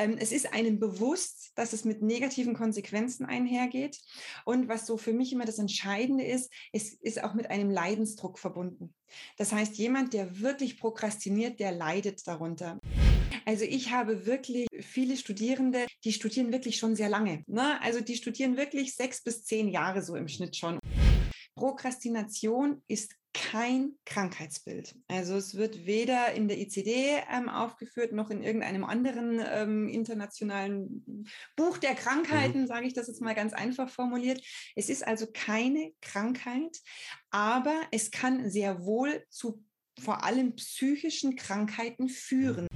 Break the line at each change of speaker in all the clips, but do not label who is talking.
Ähm, es ist einem bewusst, dass es mit negativen Konsequenzen einhergeht. Und was so für mich immer das Entscheidende ist, es ist auch mit einem Leidensdruck verbunden. Das heißt, jemand, der wirklich prokrastiniert, der leidet darunter. Also ich habe wirklich viele Studierende, die studieren wirklich schon sehr lange. Ne? Also die studieren wirklich sechs bis zehn Jahre so im Schnitt schon. Prokrastination ist kein Krankheitsbild. Also es wird weder in der ICD ähm, aufgeführt noch in irgendeinem anderen ähm, internationalen Buch der Krankheiten, mhm. sage ich das jetzt mal ganz einfach formuliert. Es ist also keine Krankheit, aber es kann sehr wohl zu vor allem psychischen Krankheiten führen.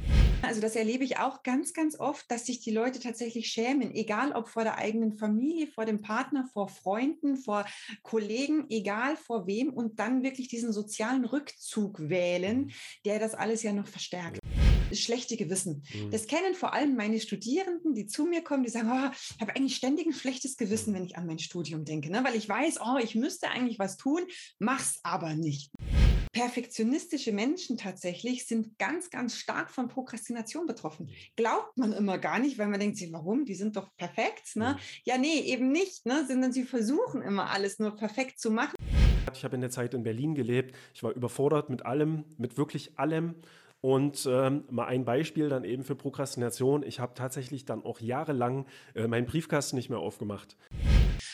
Also das erlebe ich auch ganz, ganz oft, dass sich die Leute tatsächlich schämen, egal ob vor der eigenen Familie, vor dem Partner, vor Freunden, vor Kollegen, egal vor wem und dann wirklich diesen sozialen Rückzug wählen, der das alles ja noch verstärkt schlechte Gewissen. Mhm. Das kennen vor allem meine Studierenden, die zu mir kommen, die sagen, oh, ich habe eigentlich ständig ein schlechtes Gewissen, wenn ich an mein Studium denke, ne? weil ich weiß, oh, ich müsste eigentlich was tun, mach's aber nicht perfektionistische Menschen tatsächlich sind ganz, ganz stark von Prokrastination betroffen. Glaubt man immer gar nicht, weil man denkt sich, warum? Die sind doch perfekt. Ne? Ja, nee, eben nicht, ne? sondern sie versuchen immer alles nur perfekt zu machen.
Ich habe in der Zeit in Berlin gelebt. Ich war überfordert mit allem, mit wirklich allem. Und ähm, mal ein Beispiel dann eben für Prokrastination. Ich habe tatsächlich dann auch jahrelang äh, meinen Briefkasten nicht mehr aufgemacht.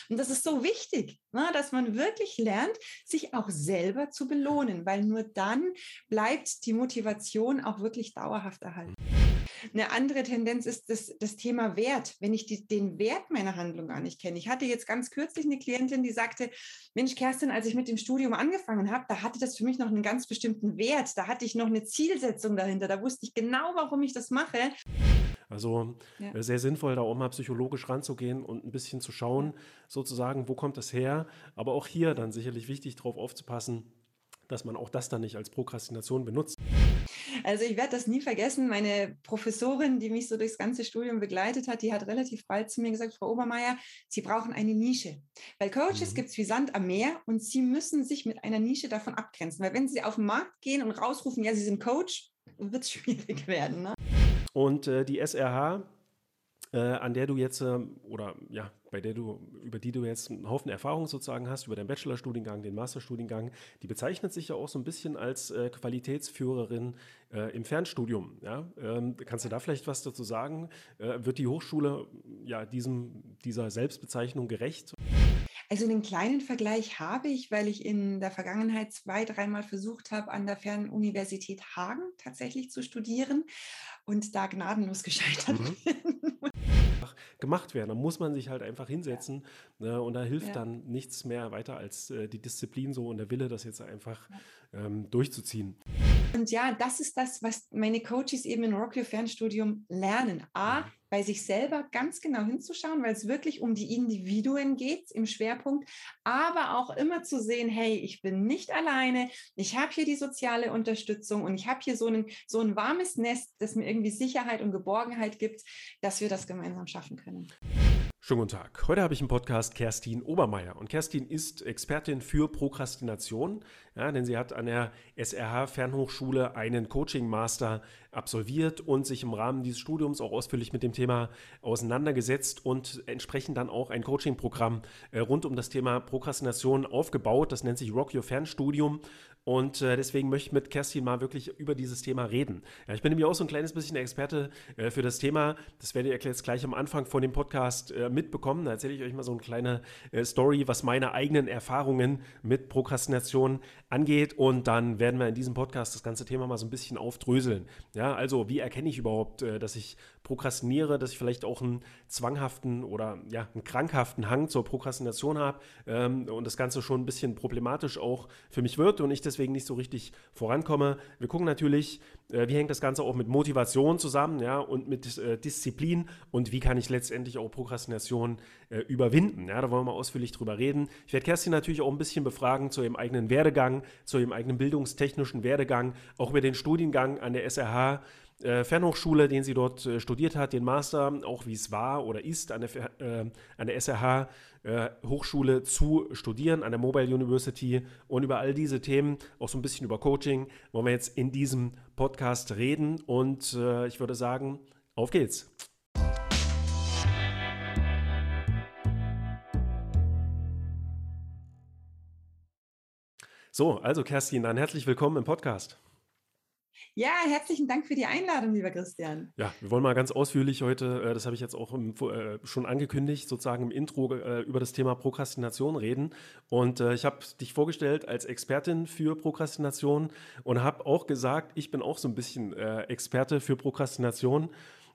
Und das ist so wichtig, ne, dass man wirklich lernt, sich auch selber zu belohnen, weil nur dann bleibt die Motivation auch wirklich dauerhaft erhalten. Eine andere Tendenz ist das, das Thema Wert, wenn ich die, den Wert meiner Handlung gar nicht kenne. Ich hatte jetzt ganz kürzlich eine Klientin, die sagte, Mensch, Kerstin, als ich mit dem Studium angefangen habe, da hatte das für mich noch einen ganz bestimmten Wert. Da hatte ich noch eine Zielsetzung dahinter. Da wusste ich genau, warum ich das mache.
Also ja. Sehr sinnvoll, da auch mal psychologisch ranzugehen und ein bisschen zu schauen, sozusagen, wo kommt das her. Aber auch hier dann sicherlich wichtig, darauf aufzupassen, dass man auch das dann nicht als Prokrastination benutzt.
Also ich werde das nie vergessen. Meine Professorin, die mich so durchs ganze Studium begleitet hat, die hat relativ bald zu mir gesagt, Frau Obermeier, Sie brauchen eine Nische. Weil Coaches mhm. gibt es wie Sand am Meer und Sie müssen sich mit einer Nische davon abgrenzen. Weil wenn Sie auf den Markt gehen und rausrufen, ja, Sie sind Coach, wird es schwierig werden. Ne?
Und äh, die SRH, äh, an der du jetzt, äh, oder ja, bei der du, über die du jetzt einen Haufen Erfahrung sozusagen hast, über den Bachelorstudiengang, den Masterstudiengang, die bezeichnet sich ja auch so ein bisschen als äh, Qualitätsführerin äh, im Fernstudium. Ja? Ähm, kannst du da vielleicht was dazu sagen? Äh, wird die Hochschule ja diesem, dieser Selbstbezeichnung gerecht?
Also einen kleinen Vergleich habe ich, weil ich in der Vergangenheit zwei, dreimal versucht habe, an der Fernuniversität Hagen tatsächlich zu studieren und da gnadenlos gescheitert mhm. bin.
gemacht werden. Da muss man sich halt einfach hinsetzen ja. ne, und da hilft ja. dann nichts mehr weiter als äh, die Disziplin so und der Wille, das jetzt einfach ähm, durchzuziehen.
Und ja, das ist das, was meine Coaches eben in Rock Your Fernstudium lernen. A, bei sich selber ganz genau hinzuschauen, weil es wirklich um die Individuen geht im Schwerpunkt, aber auch immer zu sehen, hey, ich bin nicht alleine, ich habe hier die soziale Unterstützung und ich habe hier so ein, so ein warmes Nest, das mir irgendwie Sicherheit und Geborgenheit gibt, dass wir das gemeinsam schaffen können.
Schönen guten Tag. Heute habe ich im Podcast Kerstin Obermeier. Und Kerstin ist Expertin für Prokrastination, ja, denn sie hat an der SRH Fernhochschule einen Coaching Master absolviert und sich im Rahmen dieses Studiums auch ausführlich mit dem Thema auseinandergesetzt und entsprechend dann auch ein Coaching-Programm äh, rund um das Thema Prokrastination aufgebaut. Das nennt sich Rock Your Fernstudium. Und äh, deswegen möchte ich mit Kerstin mal wirklich über dieses Thema reden. Ja, ich bin nämlich auch so ein kleines bisschen Experte äh, für das Thema. Das werdet ihr jetzt gleich am Anfang von dem Podcast äh, mitbekommen. Da erzähle ich euch mal so eine kleine äh, Story, was meine eigenen Erfahrungen mit Prokrastination angeht. Und dann werden wir in diesem Podcast das ganze Thema mal so ein bisschen aufdröseln. Ja, also wie erkenne ich überhaupt, äh, dass ich prokrastiniere, dass ich vielleicht auch einen zwanghaften oder ja, einen krankhaften Hang zur Prokrastination habe ähm, und das Ganze schon ein bisschen problematisch auch für mich wird und ich deswegen nicht so richtig vorankomme. Wir gucken natürlich, äh, wie hängt das Ganze auch mit Motivation zusammen ja, und mit äh, Disziplin und wie kann ich letztendlich auch Prokrastination äh, überwinden. Ja, da wollen wir ausführlich drüber reden. Ich werde Kerstin natürlich auch ein bisschen befragen zu ihrem eigenen Werdegang, zu ihrem eigenen bildungstechnischen Werdegang, auch über den Studiengang an der SRH äh, Fernhochschule, den sie dort äh, studiert hat, den Master, auch wie es war oder ist, an der, äh, an der SRH äh, Hochschule zu studieren, an der Mobile University und über all diese Themen, auch so ein bisschen über Coaching, wollen wir jetzt in diesem Podcast reden und ich würde sagen, auf geht's. So, also Kerstin, dann herzlich willkommen im Podcast.
Ja, herzlichen Dank für die Einladung, lieber Christian.
Ja, wir wollen mal ganz ausführlich heute, äh, das habe ich jetzt auch äh, schon angekündigt, sozusagen im Intro äh, über das Thema Prokrastination reden. Und ich habe dich vorgestellt als Expertin für Prokrastination und habe auch gesagt, ich bin auch so ein bisschen Experte für Prokrastination.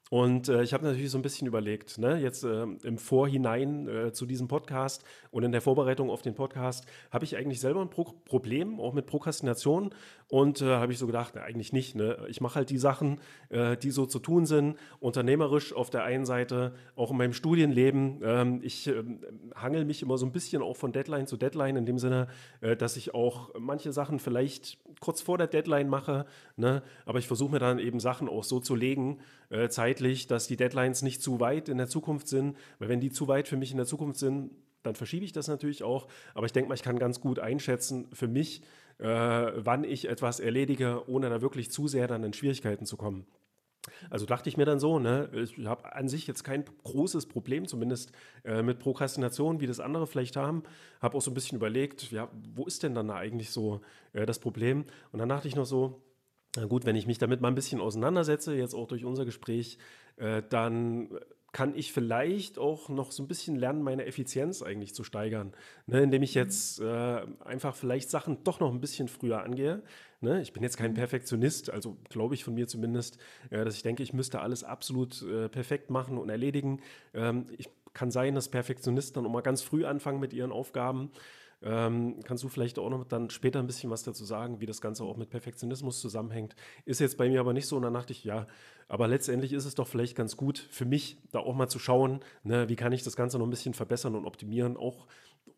Und äh, ich habe natürlich so ein bisschen überlegt, ne, jetzt äh, im Vorhinein äh, zu diesem Podcast und in der Vorbereitung auf den Podcast, habe ich eigentlich selber ein Pro Problem, auch mit Prokrastination. Und äh, habe ich so gedacht, na, eigentlich nicht. Ne? Ich mache halt die Sachen, äh, die so zu tun sind, unternehmerisch auf der einen Seite, auch in meinem Studienleben. Ähm, ich ähm, hangel mich immer so ein bisschen auch von Deadline zu Deadline, in dem Sinne, äh, dass ich auch manche Sachen vielleicht kurz vor der Deadline mache. Ne? Aber ich versuche mir dann eben Sachen auch so zu legen, äh, zeitlich, dass die Deadlines nicht zu weit in der Zukunft sind. Weil wenn die zu weit für mich in der Zukunft sind, dann verschiebe ich das natürlich auch. Aber ich denke mal, ich kann ganz gut einschätzen für mich, äh, wann ich etwas erledige, ohne da wirklich zu sehr dann in Schwierigkeiten zu kommen. Also dachte ich mir dann so, ne, ich habe an sich jetzt kein großes Problem, zumindest äh, mit Prokrastination, wie das andere vielleicht haben. Habe auch so ein bisschen überlegt, ja, wo ist denn dann da eigentlich so äh, das Problem? Und dann dachte ich noch so, na gut, wenn ich mich damit mal ein bisschen auseinandersetze, jetzt auch durch unser Gespräch, äh, dann kann ich vielleicht auch noch so ein bisschen lernen, meine Effizienz eigentlich zu steigern, ne, indem ich jetzt äh, einfach vielleicht Sachen doch noch ein bisschen früher angehe. Ne? Ich bin jetzt kein mhm. Perfektionist, also glaube ich von mir zumindest, äh, dass ich denke, ich müsste alles absolut äh, perfekt machen und erledigen. Ähm, ich kann sein, dass Perfektionisten dann auch mal ganz früh anfangen mit ihren Aufgaben. Ähm, kannst du vielleicht auch noch dann später ein bisschen was dazu sagen, wie das Ganze auch mit Perfektionismus zusammenhängt? Ist jetzt bei mir aber nicht so. Und dann dachte ich, ja, aber letztendlich ist es doch vielleicht ganz gut für mich, da auch mal zu schauen, ne, wie kann ich das Ganze noch ein bisschen verbessern und optimieren, auch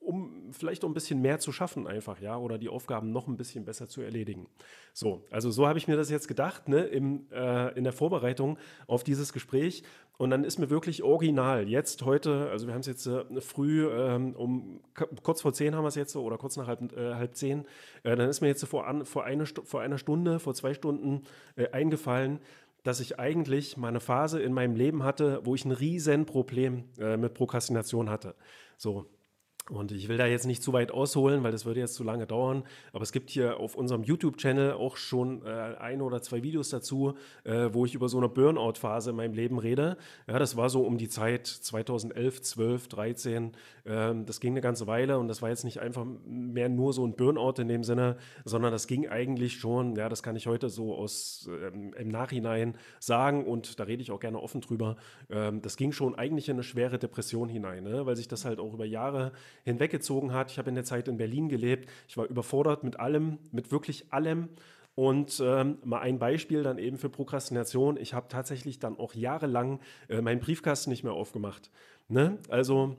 um vielleicht auch ein bisschen mehr zu schaffen einfach, ja, oder die Aufgaben noch ein bisschen besser zu erledigen. So, also so habe ich mir das jetzt gedacht, ne, im, äh, in der Vorbereitung auf dieses Gespräch. Und dann ist mir wirklich original jetzt heute, also wir haben es jetzt äh, früh ähm, um kurz vor zehn haben wir es jetzt oder kurz nach halb, äh, halb zehn, äh, dann ist mir jetzt vor, an, vor, eine, vor einer Stunde, vor zwei Stunden äh, eingefallen, dass ich eigentlich meine Phase in meinem Leben hatte, wo ich ein riesen Problem äh, mit Prokrastination hatte. So, und ich will da jetzt nicht zu weit ausholen, weil das würde jetzt zu lange dauern. Aber es gibt hier auf unserem YouTube-Channel auch schon äh, ein oder zwei Videos dazu, äh, wo ich über so eine Burnout-Phase in meinem Leben rede. Ja, das war so um die Zeit 2011, 12, 13. Ähm, das ging eine ganze Weile und das war jetzt nicht einfach mehr nur so ein Burnout in dem Sinne, sondern das ging eigentlich schon, ja, das kann ich heute so aus ähm, im Nachhinein sagen und da rede ich auch gerne offen drüber. Ähm, das ging schon eigentlich in eine schwere Depression hinein, ne? weil sich das halt auch über Jahre hinweggezogen hat. Ich habe in der Zeit in Berlin gelebt. Ich war überfordert mit allem, mit wirklich allem. Und ähm, mal ein Beispiel dann eben für Prokrastination. Ich habe tatsächlich dann auch jahrelang äh, meinen Briefkasten nicht mehr aufgemacht. Ne? Also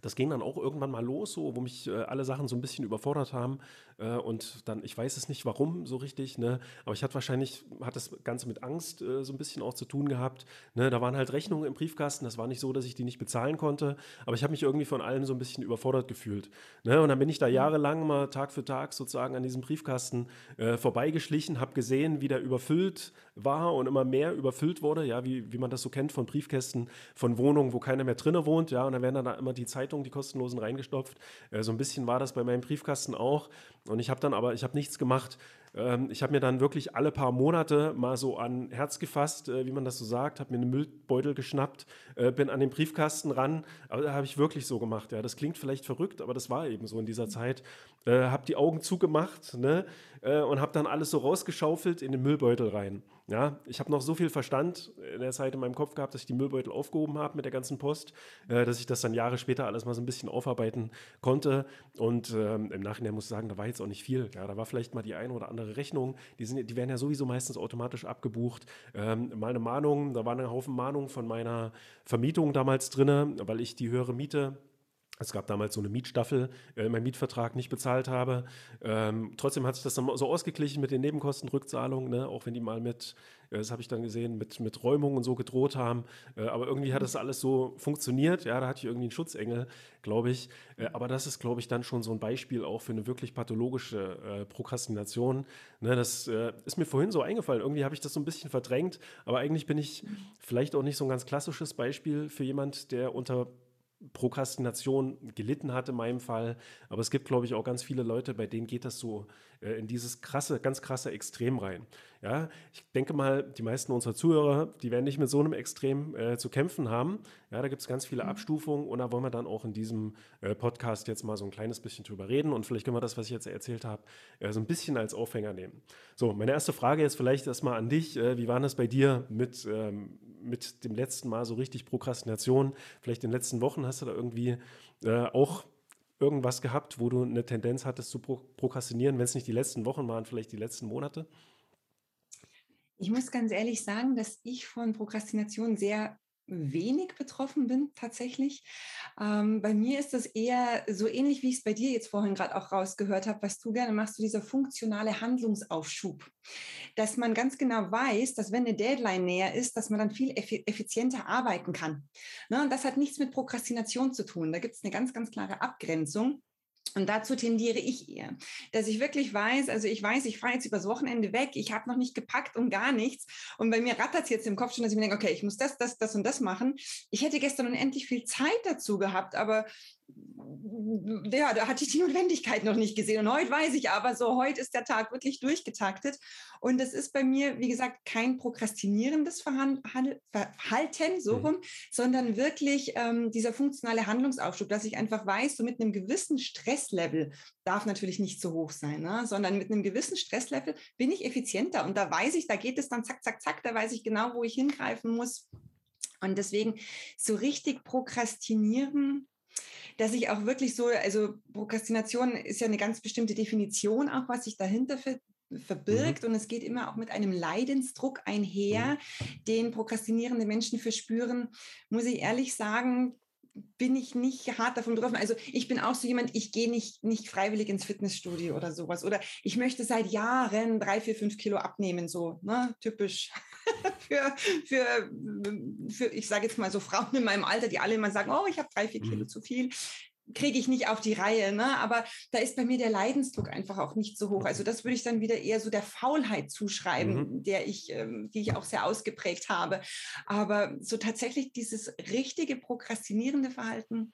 das ging dann auch irgendwann mal los, so, wo mich äh, alle Sachen so ein bisschen überfordert haben. Äh, und dann, ich weiß es nicht warum so richtig, ne? aber ich hatte wahrscheinlich, hat das Ganze mit Angst äh, so ein bisschen auch zu tun gehabt. Ne? Da waren halt Rechnungen im Briefkasten, das war nicht so, dass ich die nicht bezahlen konnte, aber ich habe mich irgendwie von allem so ein bisschen überfordert gefühlt. Ne? Und dann bin ich da mhm. jahrelang mal Tag für Tag sozusagen an diesem Briefkasten äh, vorbeigeschlichen, habe gesehen, wie der überfüllt war und immer mehr überfüllt wurde, ja, wie, wie man das so kennt von Briefkästen, von Wohnungen, wo keiner mehr drinne wohnt, ja, und dann werden dann da immer die Zeitungen, die kostenlosen reingestopft. Äh, so ein bisschen war das bei meinem Briefkasten auch. Und ich habe dann aber, ich habe nichts gemacht. Ähm, ich habe mir dann wirklich alle paar Monate mal so an Herz gefasst, äh, wie man das so sagt, habe mir einen Müllbeutel geschnappt, äh, bin an den Briefkasten ran. Aber da habe ich wirklich so gemacht. Ja, das klingt vielleicht verrückt, aber das war eben so in dieser Zeit. Äh, habe die Augen zugemacht ne, äh, und habe dann alles so rausgeschaufelt in den Müllbeutel rein. Ja, ich habe noch so viel Verstand in der Zeit in meinem Kopf gehabt, dass ich die Müllbeutel aufgehoben habe mit der ganzen Post, äh, dass ich das dann Jahre später alles mal so ein bisschen aufarbeiten konnte. Und ähm, im Nachhinein muss ich sagen, da war jetzt auch nicht viel. Ja, da war vielleicht mal die eine oder andere Rechnung. Die, sind, die werden ja sowieso meistens automatisch abgebucht. Ähm, mal eine Mahnung, da waren ein Haufen Mahnungen von meiner Vermietung damals drin, weil ich die höhere Miete es gab damals so eine Mietstaffel, äh, mein Mietvertrag nicht bezahlt habe. Ähm, trotzdem hat sich das dann so ausgeglichen mit den Nebenkostenrückzahlungen, ne? auch wenn die mal mit, äh, das habe ich dann gesehen, mit, mit Räumungen und so gedroht haben. Äh, aber irgendwie hat das alles so funktioniert. Ja, da hatte ich irgendwie einen Schutzengel, glaube ich. Äh, aber das ist, glaube ich, dann schon so ein Beispiel auch für eine wirklich pathologische äh, Prokrastination. Ne? Das äh, ist mir vorhin so eingefallen. Irgendwie habe ich das so ein bisschen verdrängt. Aber eigentlich bin ich vielleicht auch nicht so ein ganz klassisches Beispiel für jemand, der unter Prokrastination gelitten hat in meinem Fall. Aber es gibt, glaube ich, auch ganz viele Leute, bei denen geht das so in dieses krasse, ganz krasse Extrem rein. Ja, ich denke mal, die meisten unserer Zuhörer, die werden nicht mit so einem Extrem äh, zu kämpfen haben. Ja, da gibt es ganz viele mhm. Abstufungen und da wollen wir dann auch in diesem äh, Podcast jetzt mal so ein kleines bisschen drüber reden und vielleicht können wir das, was ich jetzt erzählt habe, äh, so ein bisschen als Aufhänger nehmen. So, meine erste Frage jetzt vielleicht erstmal an dich. Äh, wie war das bei dir mit, ähm, mit dem letzten Mal so richtig Prokrastination? Vielleicht in den letzten Wochen hast du da irgendwie äh, auch irgendwas gehabt, wo du eine Tendenz hattest zu prokrastinieren, wenn es nicht die letzten Wochen waren, vielleicht die letzten Monate?
Ich muss ganz ehrlich sagen, dass ich von Prokrastination sehr wenig betroffen bin tatsächlich. Ähm, bei mir ist das eher so ähnlich, wie ich es bei dir jetzt vorhin gerade auch rausgehört habe, was du gerne machst, so dieser funktionale Handlungsaufschub. Dass man ganz genau weiß, dass wenn eine Deadline näher ist, dass man dann viel effizienter arbeiten kann. Ne? Und das hat nichts mit Prokrastination zu tun. Da gibt es eine ganz, ganz klare Abgrenzung. Und dazu tendiere ich eher, dass ich wirklich weiß, also ich weiß, ich fahre jetzt übers Wochenende weg, ich habe noch nicht gepackt und gar nichts. Und bei mir rattert es jetzt im Kopf schon, dass ich mir denke, okay, ich muss das, das, das und das machen. Ich hätte gestern unendlich viel Zeit dazu gehabt, aber ja, da hatte ich die Notwendigkeit noch nicht gesehen. Und heute weiß ich aber so, heute ist der Tag wirklich durchgetaktet. Und das ist bei mir, wie gesagt, kein prokrastinierendes Verhalten, so mhm. rum, mhm. sondern wirklich ähm, dieser funktionale Handlungsaufschub, dass ich einfach weiß, so mit einem gewissen Stresslevel darf natürlich nicht so hoch sein, ne? sondern mit einem gewissen Stresslevel bin ich effizienter. Und da weiß ich, da geht es dann zack, zack, zack, da weiß ich genau, wo ich hingreifen muss. Und deswegen so richtig prokrastinieren, dass ich auch wirklich so, also Prokrastination ist ja eine ganz bestimmte Definition auch, was sich dahinter ver verbirgt mhm. und es geht immer auch mit einem Leidensdruck einher, mhm. den prokrastinierende Menschen verspüren, muss ich ehrlich sagen, bin ich nicht hart davon betroffen. Also ich bin auch so jemand, ich gehe nicht, nicht freiwillig ins Fitnessstudio oder sowas. Oder ich möchte seit Jahren drei, vier, fünf Kilo abnehmen, so, ne? typisch für, für, für, ich sage jetzt mal so Frauen in meinem Alter, die alle immer sagen, oh, ich habe drei, vier Kilo mhm. zu viel kriege ich nicht auf die Reihe. Ne? Aber da ist bei mir der Leidensdruck einfach auch nicht so hoch. Also das würde ich dann wieder eher so der Faulheit zuschreiben, mhm. der ich, ähm, die ich auch sehr ausgeprägt habe. Aber so tatsächlich dieses richtige prokrastinierende Verhalten,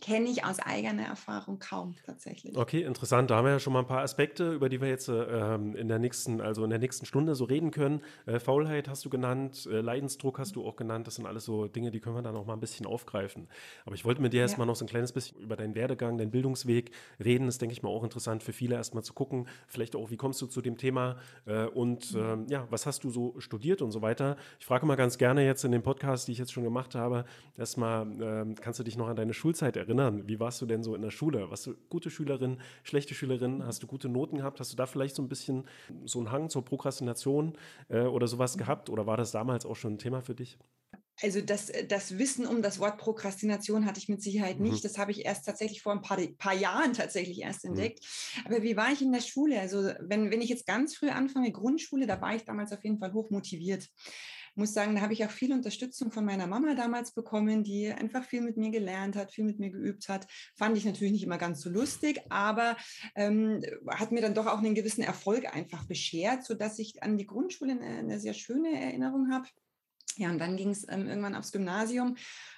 kenne ich aus eigener Erfahrung kaum tatsächlich.
Okay, interessant. Da haben wir ja schon mal ein paar Aspekte, über die wir jetzt äh, in der nächsten, also in der nächsten Stunde so reden können. Äh, Faulheit hast du genannt, äh, Leidensdruck hast du auch genannt. Das sind alles so Dinge, die können wir dann auch mal ein bisschen aufgreifen. Aber ich wollte mit dir erstmal ja. noch so ein kleines bisschen über deinen Werdegang, deinen Bildungsweg reden. Das denke ich mal auch interessant für viele erstmal zu gucken. Vielleicht auch, wie kommst du zu dem Thema äh, und mhm. Ähm, ja, was hast du so studiert und so weiter. Ich frage mal ganz gerne jetzt in dem Podcast, die ich jetzt schon gemacht habe, erstmal, ähm, kannst du dich noch an deine Schulzeit erinnern? Wie warst du denn so in der Schule? Warst du gute Schülerin, schlechte Schülerin? Hast du gute Noten gehabt? Hast du da vielleicht so ein bisschen so einen Hang zur Prokrastination äh, oder sowas mhm. gehabt? Oder war das damals auch schon ein Thema für dich?
Also das, das Wissen um das Wort Prokrastination hatte ich mit Sicherheit nicht. Mhm. Das habe ich erst tatsächlich vor ein paar, paar Jahren tatsächlich erst mhm. entdeckt. Mhm. Aber wie war ich in der Schule? Also wenn, wenn ich jetzt ganz früh anfange, Grundschule, da war ich damals auf jeden Fall hoch motiviert muss sagen, da habe ich auch viel Unterstützung von meiner Mama damals bekommen, die einfach viel mit mir gelernt hat, viel mit mir geübt hat. Fand ich natürlich nicht immer ganz so lustig, aber ähm, hat mir dann doch auch einen gewissen Erfolg einfach beschert, sodass ich an die Grundschule eine, eine sehr schöne Erinnerung habe. Ja, und dann ging es ähm, irgendwann aufs Gymnasium.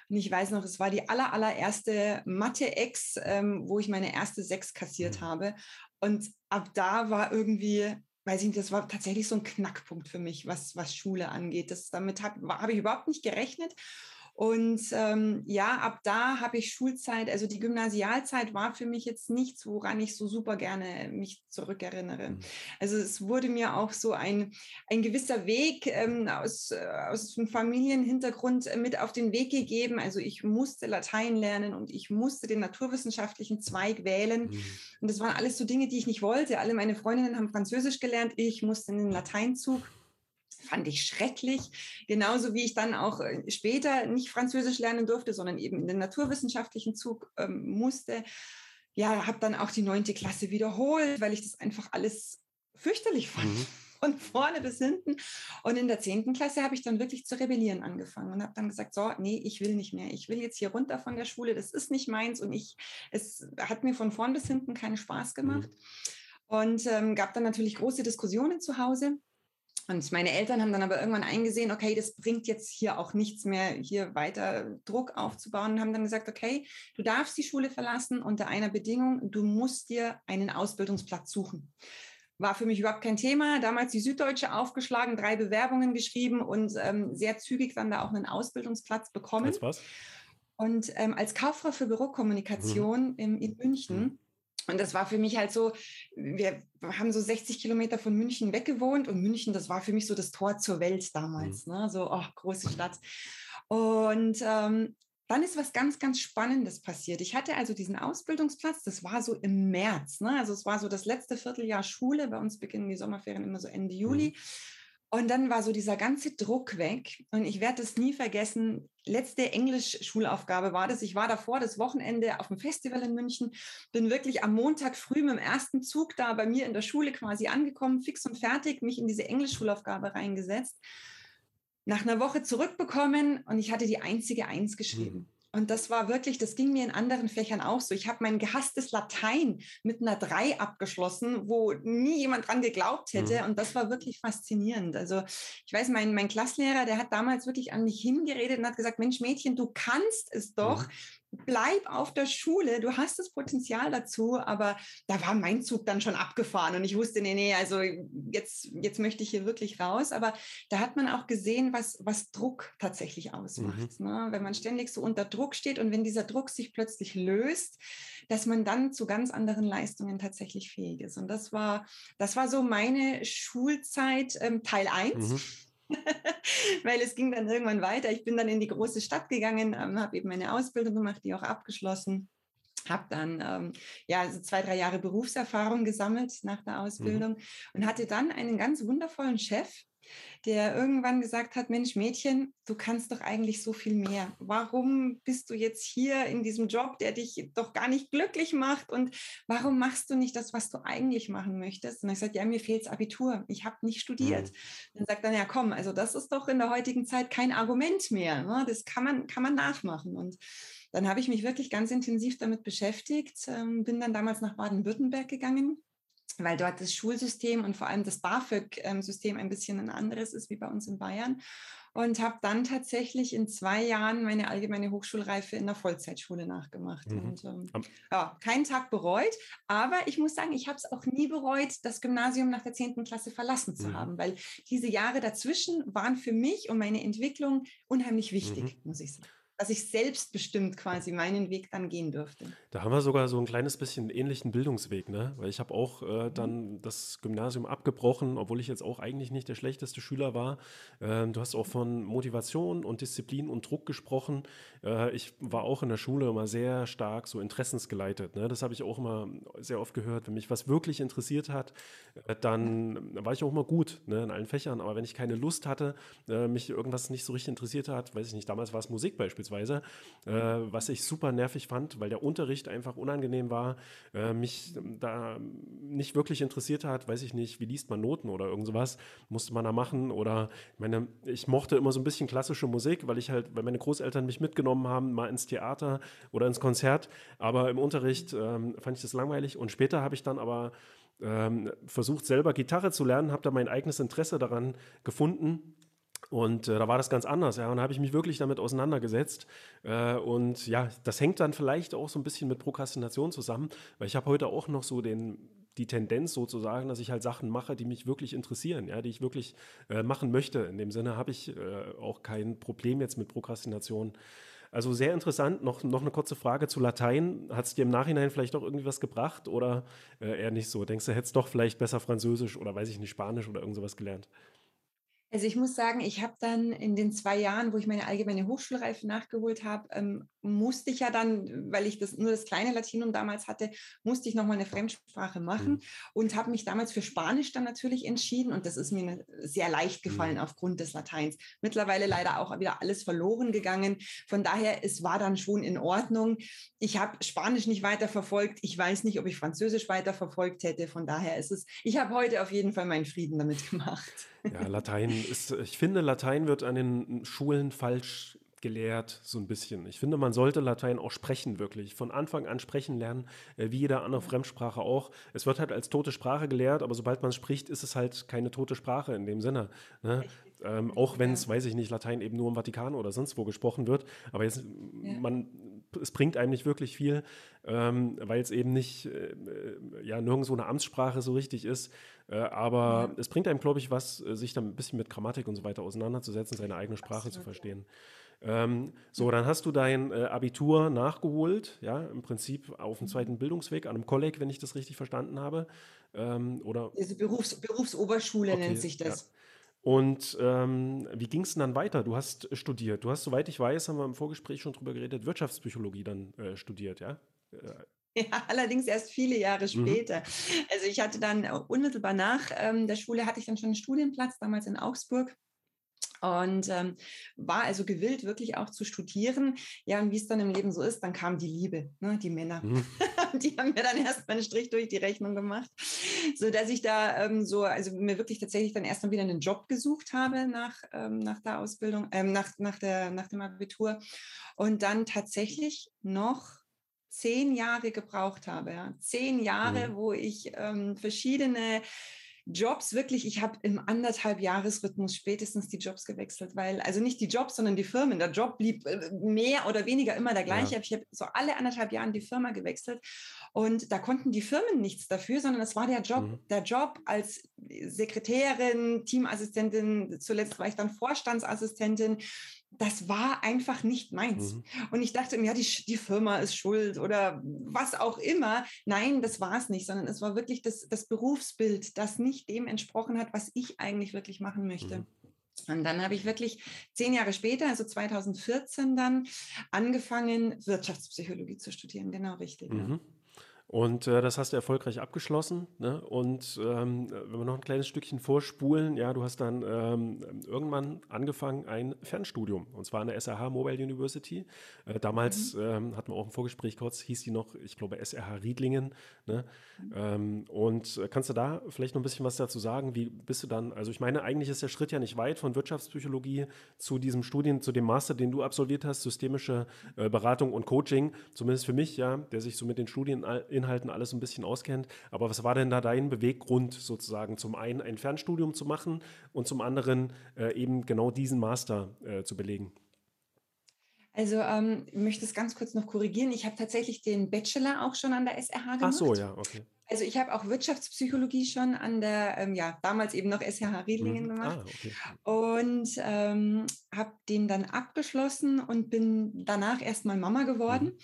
Und ich weiß noch, es war die aller, allererste Mathe-Ex, ähm, wo ich meine erste Sechs kassiert mhm. habe. Und ab da war irgendwie weiß ich nicht, das war tatsächlich so ein Knackpunkt für mich, was, was Schule angeht. Das, damit habe hab ich überhaupt nicht gerechnet. Und ähm, ja, ab da habe ich Schulzeit, also die Gymnasialzeit war für mich jetzt nichts, woran ich so super gerne mich zurückerinnere. Mhm. Also es wurde mir auch so ein, ein gewisser Weg ähm, aus, äh, aus dem Familienhintergrund mit auf den Weg gegeben. Also ich musste Latein lernen und ich musste den naturwissenschaftlichen Zweig wählen. Mhm. Und das waren alles so Dinge, die ich nicht wollte. Alle meine Freundinnen haben Französisch gelernt, ich musste in den Lateinzug fand ich schrecklich. Genauso wie ich dann auch äh, später nicht Französisch lernen durfte, sondern eben in den naturwissenschaftlichen Zug ähm, musste. Ja, habe dann auch die neunte Klasse wiederholt, weil ich das einfach alles fürchterlich fand. Mhm. Von vorne bis hinten. Und in der zehnten Klasse habe ich dann wirklich zu rebellieren angefangen und habe dann gesagt, so, nee, ich will nicht mehr. Ich will jetzt hier runter von der Schule. Das ist nicht meins. Und ich, es hat mir von vorn bis hinten keinen Spaß gemacht. Mhm. Und ähm, gab dann natürlich große Diskussionen zu Hause Und meine Eltern haben dann aber irgendwann eingesehen, okay, das bringt jetzt hier auch nichts mehr, hier weiter Druck aufzubauen und haben dann gesagt, okay, du darfst die Schule verlassen unter einer Bedingung, du musst dir einen Ausbildungsplatz suchen. War für mich überhaupt kein Thema. Damals die Süddeutsche aufgeschlagen, drei Bewerbungen geschrieben und ähm, sehr zügig dann da auch einen Ausbildungsplatz bekommen. Als was? Und ähm, als Kauffrau für Bürokommunikation mhm. in, in München. Mhm und das war für mich halt so, wir haben so 60 Kilometer von München weggewohnt und München, das war für mich so das Tor zur Welt damals, mhm. ne? so oh, große Stadt. Und ähm, dann ist was ganz, ganz Spannendes passiert. Ich hatte also diesen Ausbildungsplatz, das war so im März, ne? also es war so das letzte Vierteljahr Schule, bei uns beginnen die Sommerferien immer so Ende Juli. Mhm. Und dann war so dieser ganze Druck weg. Und ich werde es nie vergessen. Letzte Englisch-Schulaufgabe war das. Ich war davor das Wochenende auf dem Festival in München, bin wirklich am Montag früh mit dem ersten Zug da bei mir in der Schule quasi angekommen, fix und fertig, mich in diese Englisch-Schulaufgabe reingesetzt. Nach einer Woche zurückbekommen und ich hatte die einzige Eins geschrieben. Mhm. Und das war wirklich, das ging mir in anderen Fächern auch so. Ich habe mein gehasstes Latein mit einer 3 abgeschlossen, wo nie jemand dran geglaubt hätte. Mhm. Und das war wirklich faszinierend. Also ich weiß, mein, mein Klassenlehrer, der hat damals wirklich an mich hingeredet und hat gesagt, Mensch Mädchen, du kannst es doch. Mhm bleib auf der Schule, du hast das Potenzial dazu, aber da war mein Zug dann schon abgefahren und ich wusste, nee, nee, also jetzt, jetzt möchte ich hier wirklich raus. Aber da hat man auch gesehen, was, was Druck tatsächlich ausmacht. Mhm. Ne? Wenn man ständig so unter Druck steht und wenn dieser Druck sich plötzlich löst, dass man dann zu ganz anderen Leistungen tatsächlich fähig ist. Und das war, das war so meine Schulzeit ähm, Teil 1. Mhm. weil es ging dann irgendwann weiter. Ich bin dann in die große Stadt gegangen, ähm, habe eben meine Ausbildung gemacht, die auch abgeschlossen. Habe dann ähm, ja so zwei, drei Jahre Berufserfahrung gesammelt nach der mhm. Ausbildung mhm. und hatte dann einen ganz wundervollen Chef, der irgendwann gesagt hat, Mensch, Mädchen, du kannst doch eigentlich so viel mehr. Warum bist du jetzt hier in diesem Job, der dich doch gar nicht glücklich macht? Und warum machst du nicht das, was du eigentlich machen möchtest? Und ich sagte, ja, mir fehlt's Abitur. Ich habe nicht studiert. Mhm. Dann sagt er, ja, komm, also das ist doch in der heutigen Zeit kein Argument mehr. Ne? Das kann man, kann man nachmachen. Und dann habe ich mich wirklich ganz intensiv damit beschäftigt, ähm, bin dann damals nach Baden-Württemberg gegangen weil dort das Schulsystem und vor allem das BAföG-System ein bisschen ein anderes ist wie bei uns in Bayern. Und habe dann tatsächlich in zwei Jahren meine allgemeine Hochschulreife in der Vollzeitschule nachgemacht. Mhm. Und ähm, ja, keinen Tag bereut. Aber ich muss sagen, ich habe es auch nie bereut, das Gymnasium nach der 10. Klasse verlassen zu mhm. haben, weil diese Jahre dazwischen waren für mich und meine Entwicklung unheimlich wichtig, mhm. muss ich sagen dass ich selbstbestimmt quasi meinen Weg dann gehen dürfte.
Da haben wir sogar so ein kleines bisschen ähnlichen Bildungsweg, ne? Weil ich habe auch äh, mhm. dann das Gymnasium abgebrochen, obwohl ich jetzt auch eigentlich nicht der schlechteste Schüler war. Ähm, du hast auch von Motivation und Disziplin und Druck gesprochen. Äh, ich war auch in der Schule immer sehr stark so interessensgeleitet. Ne? Das habe ich auch immer sehr oft gehört. Wenn mich was wirklich interessiert hat, äh, dann war ich auch immer gut ne, in allen Fächern. Aber wenn ich keine Lust hatte, äh, mich irgendwas nicht so richtig interessiert hat, weiß ich nicht, damals war es Musik beispielsweise beispielsweise, äh, was ich super nervig fand, weil der Unterricht einfach unangenehm war, äh, mich da nicht wirklich interessiert hat, weiß ich nicht, wie liest man Noten oder irgend sowas, musste man da machen oder ich meine, ich mochte immer so ein bisschen klassische Musik, weil ich halt, weil meine Großeltern mich mitgenommen haben, mal ins Theater oder ins Konzert, aber im Unterricht ähm, fand ich das langweilig. Und später habe ich dann aber ähm, versucht, selber Gitarre zu lernen, habe da mein eigenes Interesse daran gefunden und äh, da war das ganz anders, ja. Und da habe ich mich wirklich damit auseinandergesetzt. Äh, und ja, das hängt dann vielleicht auch so ein bisschen mit Prokrastination zusammen, weil ich habe heute auch noch so den, die Tendenz sozusagen, dass ich halt Sachen mache, die mich wirklich interessieren, ja, die ich wirklich äh, machen möchte. In dem Sinne habe ich äh, auch kein Problem jetzt mit Prokrastination. Also sehr interessant. Noch, noch eine kurze Frage zu Latein. Hat es dir im Nachhinein vielleicht auch irgendwie was gebracht oder äh, eher nicht so? Denkst du, hättest doch vielleicht besser Französisch oder weiß ich nicht, Spanisch oder irgend sowas gelernt?
Also ich muss sagen, ich habe dann in den zwei Jahren, wo ich meine allgemeine Hochschulreife nachgeholt habe, ähm, musste ich ja dann, weil ich das nur das kleine Latinum damals hatte, musste ich nochmal eine Fremdsprache machen mhm. und habe mich damals für Spanisch dann natürlich entschieden und das ist mir ne, sehr leicht gefallen mhm. aufgrund des Lateins. Mittlerweile leider auch wieder alles verloren gegangen. Von daher, es war dann schon in Ordnung. Ich habe Spanisch nicht weiter verfolgt. Ich weiß nicht, ob ich Französisch weiter verfolgt hätte. Von daher ist es, ich habe heute auf jeden Fall meinen Frieden damit gemacht.
Ja, Latein ist, ich finde, Latein wird an den Schulen falsch gelehrt, so ein bisschen. Ich finde, man sollte Latein auch sprechen, wirklich. Von Anfang an sprechen lernen, äh, wie jede andere Fremdsprache auch. Es wird halt als tote Sprache gelehrt, aber sobald man spricht, ist es halt keine tote Sprache in dem Sinne. Ne? Ähm, auch wenn es, weiß ich nicht, Latein eben nur im Vatikan oder sonst wo gesprochen wird. Aber jetzt, ja. man, es bringt einem nicht wirklich viel, ähm, weil es eben nicht, äh, ja, nirgendwo eine Amtssprache so richtig ist. Äh, aber ja. es bringt einem, glaube ich, was, äh, sich dann ein bisschen mit Grammatik und so weiter auseinanderzusetzen, seine eigene Sprache Absolut. zu verstehen. Ähm, so, dann hast du dein äh, Abitur nachgeholt, ja, im Prinzip auf dem zweiten Bildungsweg, an einem Kolleg, wenn ich das richtig verstanden habe. Ähm, oder
also Berufs Berufsoberschule okay, nennt sich das. Ja.
Und ähm, wie ging es denn dann weiter? Du hast studiert. Du hast, soweit ich weiß, haben wir im Vorgespräch schon drüber geredet, Wirtschaftspsychologie dann äh, studiert, ja?
Ja, allerdings erst viele Jahre mhm. später. Mhm. Also ich hatte dann unmittelbar nach ähm, der Schule hatte ich dann schon einen Studienplatz, damals in Augsburg und ähm, war also gewillt, wirklich auch zu studieren. Ja, und wie es dann im Leben so ist, dann kam die Liebe, ne, die Männer. Mhm. die haben mir dann erstmal einen Strich durch die Rechnung gemacht, so dass ich da ähm, so, also mir wirklich tatsächlich dann erstmal wieder einen Job gesucht habe nach, ähm, nach der Ausbildung, ähm, nach, nach, der, nach dem Abitur und dann tatsächlich noch zehn Jahre gebraucht habe. Ja. Zehn Jahre, mhm. wo ich ähm, verschiedene Jobs wirklich, ich habe im anderthalb Jahresrhythmus spätestens die Jobs gewechselt, weil, also nicht die Jobs, sondern die Firmen. Der Job blieb äh, mehr oder weniger immer der gleiche. Ja. Ich habe so alle anderthalb Jahre die Firma gewechselt und da konnten die Firmen nichts dafür, sondern es war der Job, mhm. der Job als Sekretärin, Teamassistentin, zuletzt war ich dann Vorstandsassistentin das war einfach nicht meins. Mhm. Und ich dachte mir, ja, die, die Firma ist schuld oder was auch immer. Nein, das war es nicht, sondern es war wirklich das, das Berufsbild, das nicht dem entsprochen hat, was ich eigentlich wirklich machen möchte. Mhm. Und dann habe ich wirklich zehn Jahre später, also 2014 dann, angefangen, Wirtschaftspsychologie zu studieren. Genau richtig. Mhm.
Ja. Und äh, das hast du erfolgreich abgeschlossen. Ne? Und ähm, wenn wir noch ein kleines Stückchen vorspulen, ja, du hast dann ähm, irgendwann angefangen ein Fernstudium, und zwar an der SRH Mobile University. Äh, damals mhm. ähm, hatten wir auch im Vorgespräch kurz, hieß die noch, ich glaube, SRH Riedlingen. Ne? Mhm. Ähm, und äh, kannst du da vielleicht noch ein bisschen was dazu sagen? Wie bist du dann, also ich meine, eigentlich ist der Schritt ja nicht weit von Wirtschaftspsychologie zu diesem Studien, zu dem Master, den du absolviert hast, systemische äh, Beratung und Coaching, zumindest für mich, ja, der sich so mit den Studien Inhalten alles ein bisschen auskennt. Aber was war denn da dein Beweggrund sozusagen? Zum einen ein Fernstudium zu machen und zum anderen äh, eben genau diesen Master äh, zu belegen?
Also ähm, ich möchte es ganz kurz noch korrigieren. Ich habe tatsächlich den Bachelor auch schon an der SRH gemacht.
Ach so, ja, okay.
Also ich habe auch Wirtschaftspsychologie schon an der, ähm, ja, damals eben noch SRH Riedlingen mhm. gemacht ah, okay. und ähm, habe den dann abgeschlossen und bin danach erstmal Mama geworden. Mhm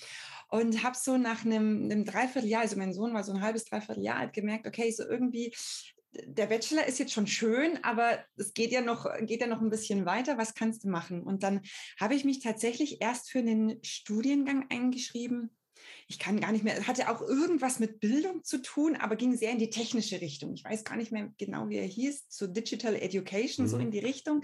und habe so nach einem, einem Dreivierteljahr, also mein Sohn war so ein halbes, Dreivierteljahr alt, gemerkt, okay, so irgendwie der Bachelor ist jetzt schon schön, aber es geht ja noch, geht ja noch ein bisschen weiter. Was kannst du machen? Und dann habe ich mich tatsächlich erst für einen Studiengang eingeschrieben. Ich kann gar nicht mehr, hatte auch irgendwas mit Bildung zu tun, aber ging sehr in die technische Richtung. Ich weiß gar nicht mehr genau, wie er hieß, so Digital Education, mhm. so in die Richtung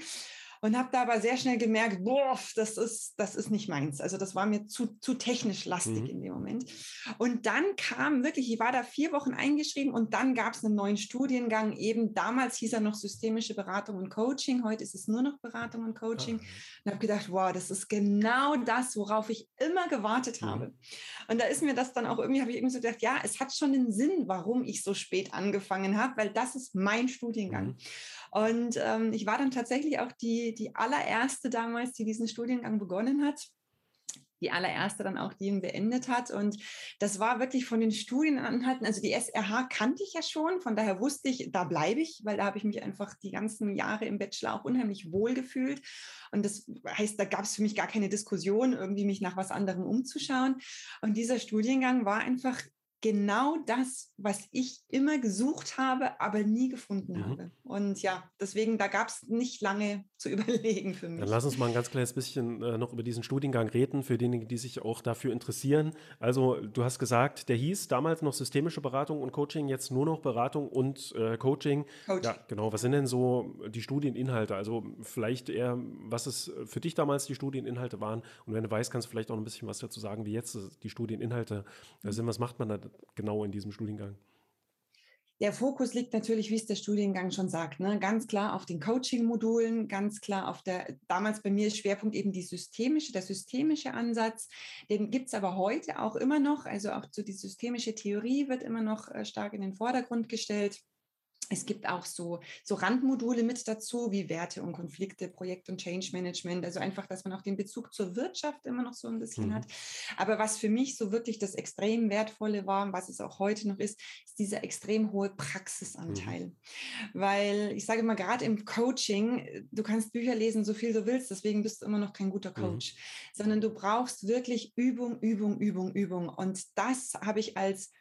und habe da aber sehr schnell gemerkt, boah, das ist, das ist nicht meins. Also das war mir zu, zu technisch lastig mhm. in dem Moment. Und dann kam wirklich, ich war da vier Wochen eingeschrieben und dann gab es einen neuen Studiengang. Eben damals hieß er noch systemische Beratung und Coaching, heute ist es nur noch Beratung und Coaching. Ah. Und habe gedacht, wow, das ist genau das, worauf ich immer gewartet mhm. habe. Und da ist mir das dann auch irgendwie, habe ich irgendwie so gedacht, ja, es hat schon einen Sinn, warum ich so spät angefangen habe, weil das ist mein Studiengang. Mhm. Und ähm, ich war dann tatsächlich auch die, die allererste damals, die diesen Studiengang begonnen hat die allererste dann auch, die ihn beendet hat. Und das war wirklich von den Studienanhalten, also die SRH kannte ich ja schon, von daher wusste ich, da bleibe ich, weil da habe ich mich einfach die ganzen Jahre im Bachelor auch unheimlich wohl gefühlt. Und das heißt, da gab es für mich gar keine Diskussion, irgendwie mich nach was anderem umzuschauen. Und dieser Studiengang war einfach genau das, was ich immer gesucht habe, aber nie gefunden mhm. habe. Und ja, deswegen, da gab es nicht lange zu überlegen für mich.
Dann lass uns mal ein ganz kleines bisschen äh, noch über diesen Studiengang reden, für diejenigen, die sich auch dafür interessieren. Also, du hast gesagt, der hieß damals noch systemische Beratung und Coaching, jetzt nur noch Beratung und äh, Coaching. Coaching. Ja, genau. Was sind denn so die Studieninhalte? Also, vielleicht eher, was es für dich damals die Studieninhalte waren. Und wenn du weißt, kannst du vielleicht auch ein bisschen was dazu sagen, wie jetzt die Studieninhalte sind. Was macht man da genau in diesem Studiengang?
Der Fokus liegt natürlich, wie es der Studiengang schon sagt, ne, ganz klar auf den Coaching-Modulen, ganz klar auf der, damals bei mir Schwerpunkt eben die systemische, der systemische Ansatz. Den gibt es aber heute auch immer noch. Also auch so die systemische Theorie wird immer noch äh, stark in den Vordergrund gestellt. Es gibt auch so, so Randmodule mit dazu, wie Werte und Konflikte, Projekt- und Change Management. Also einfach, dass man auch den Bezug zur Wirtschaft immer noch so ein bisschen mhm. hat. Aber was für mich so wirklich das extrem wertvolle war, was es auch heute noch ist, ist dieser extrem hohe Praxisanteil. Mhm. Weil ich sage mal, gerade im Coaching, du kannst Bücher lesen, so viel du willst, deswegen bist du immer noch kein guter mhm. Coach, mhm. sondern du brauchst wirklich Übung, Übung, Übung, Übung. Und das habe ich als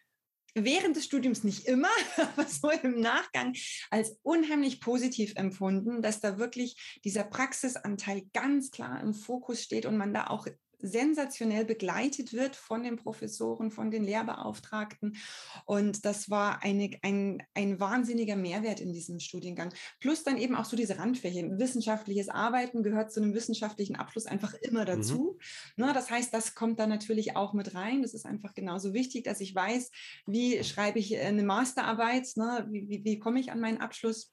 während des Studiums nicht immer, aber so im Nachgang als unheimlich positiv empfunden, dass da wirklich dieser Praxisanteil ganz klar im Fokus steht und man da auch sensationell begleitet wird von den Professoren, von den Lehrbeauftragten. Und das war eine, ein, ein wahnsinniger Mehrwert in diesem Studiengang. Plus dann eben auch so diese Randfläche. Wissenschaftliches Arbeiten gehört zu einem wissenschaftlichen Abschluss einfach immer mhm. dazu. Mhm. Ne, das heißt, das kommt da natürlich auch mit rein. Das ist einfach genauso wichtig, dass ich weiß, wie schreibe ich eine Masterarbeit, ne, wie, wie, wie komme ich an meinen Abschluss.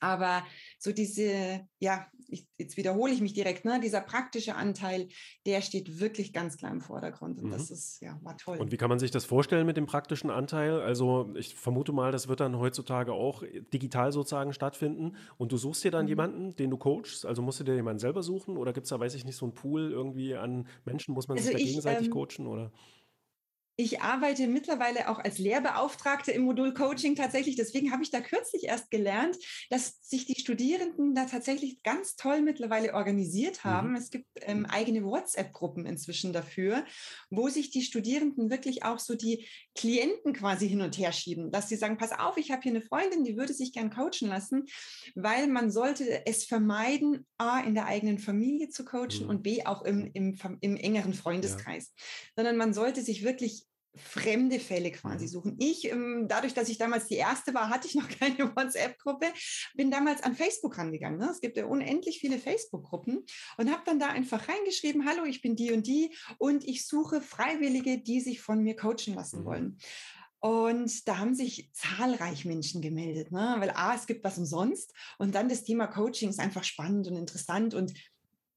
Aber so diese, ja, ich, jetzt wiederhole ich mich direkt, ne, dieser praktische Anteil, der steht wirklich ganz klar im Vordergrund. Und mhm. das ist, ja, war toll.
Und wie kann man sich das vorstellen mit dem praktischen Anteil? Also ich vermute mal, das wird dann heutzutage auch digital sozusagen stattfinden. Und du suchst dir dann mhm. jemanden, den du coachst? Also musst du dir jemanden selber suchen? Oder gibt es da, weiß ich nicht, so einen Pool irgendwie an Menschen? Muss man also sich da ich, gegenseitig ähm, coachen? Oder?
Ich arbeite mittlerweile auch als Lehrbeauftragte im Modul Coaching tatsächlich. Deswegen habe ich da kürzlich erst gelernt, dass sich die Studierenden da tatsächlich ganz toll mittlerweile organisiert mhm. haben. Mhm. Es gibt ähm, eigene WhatsApp-Gruppen inzwischen dafür, wo sich die Studierenden wirklich auch so die Klienten quasi hin und her schieben, dass sie sagen, pass auf, ich habe hier eine Freundin, die würde sich gern coachen lassen, weil man sollte es vermeiden, A, in der eigenen Familie zu coachen mhm. und B, auch im, im, im engeren Freundeskreis, ja. sondern man sollte sich wirklich fremde Fälle quasi mhm. suchen. Ich, ähm, dadurch, dass ich damals die erste war, hatte ich noch keine WhatsApp-Gruppe, bin damals an Facebook rangegangen. Ne? Es gibt ja unendlich viele Facebook-Gruppen und habe dann da einfach reingeschrieben, hallo, ich bin die und die und ich suche Freiwillige, die sich von mir coachen lassen mhm. wollen. Und da haben sich zahlreich Menschen gemeldet, ne? weil A, es gibt was umsonst und dann das Thema Coaching ist einfach spannend und interessant und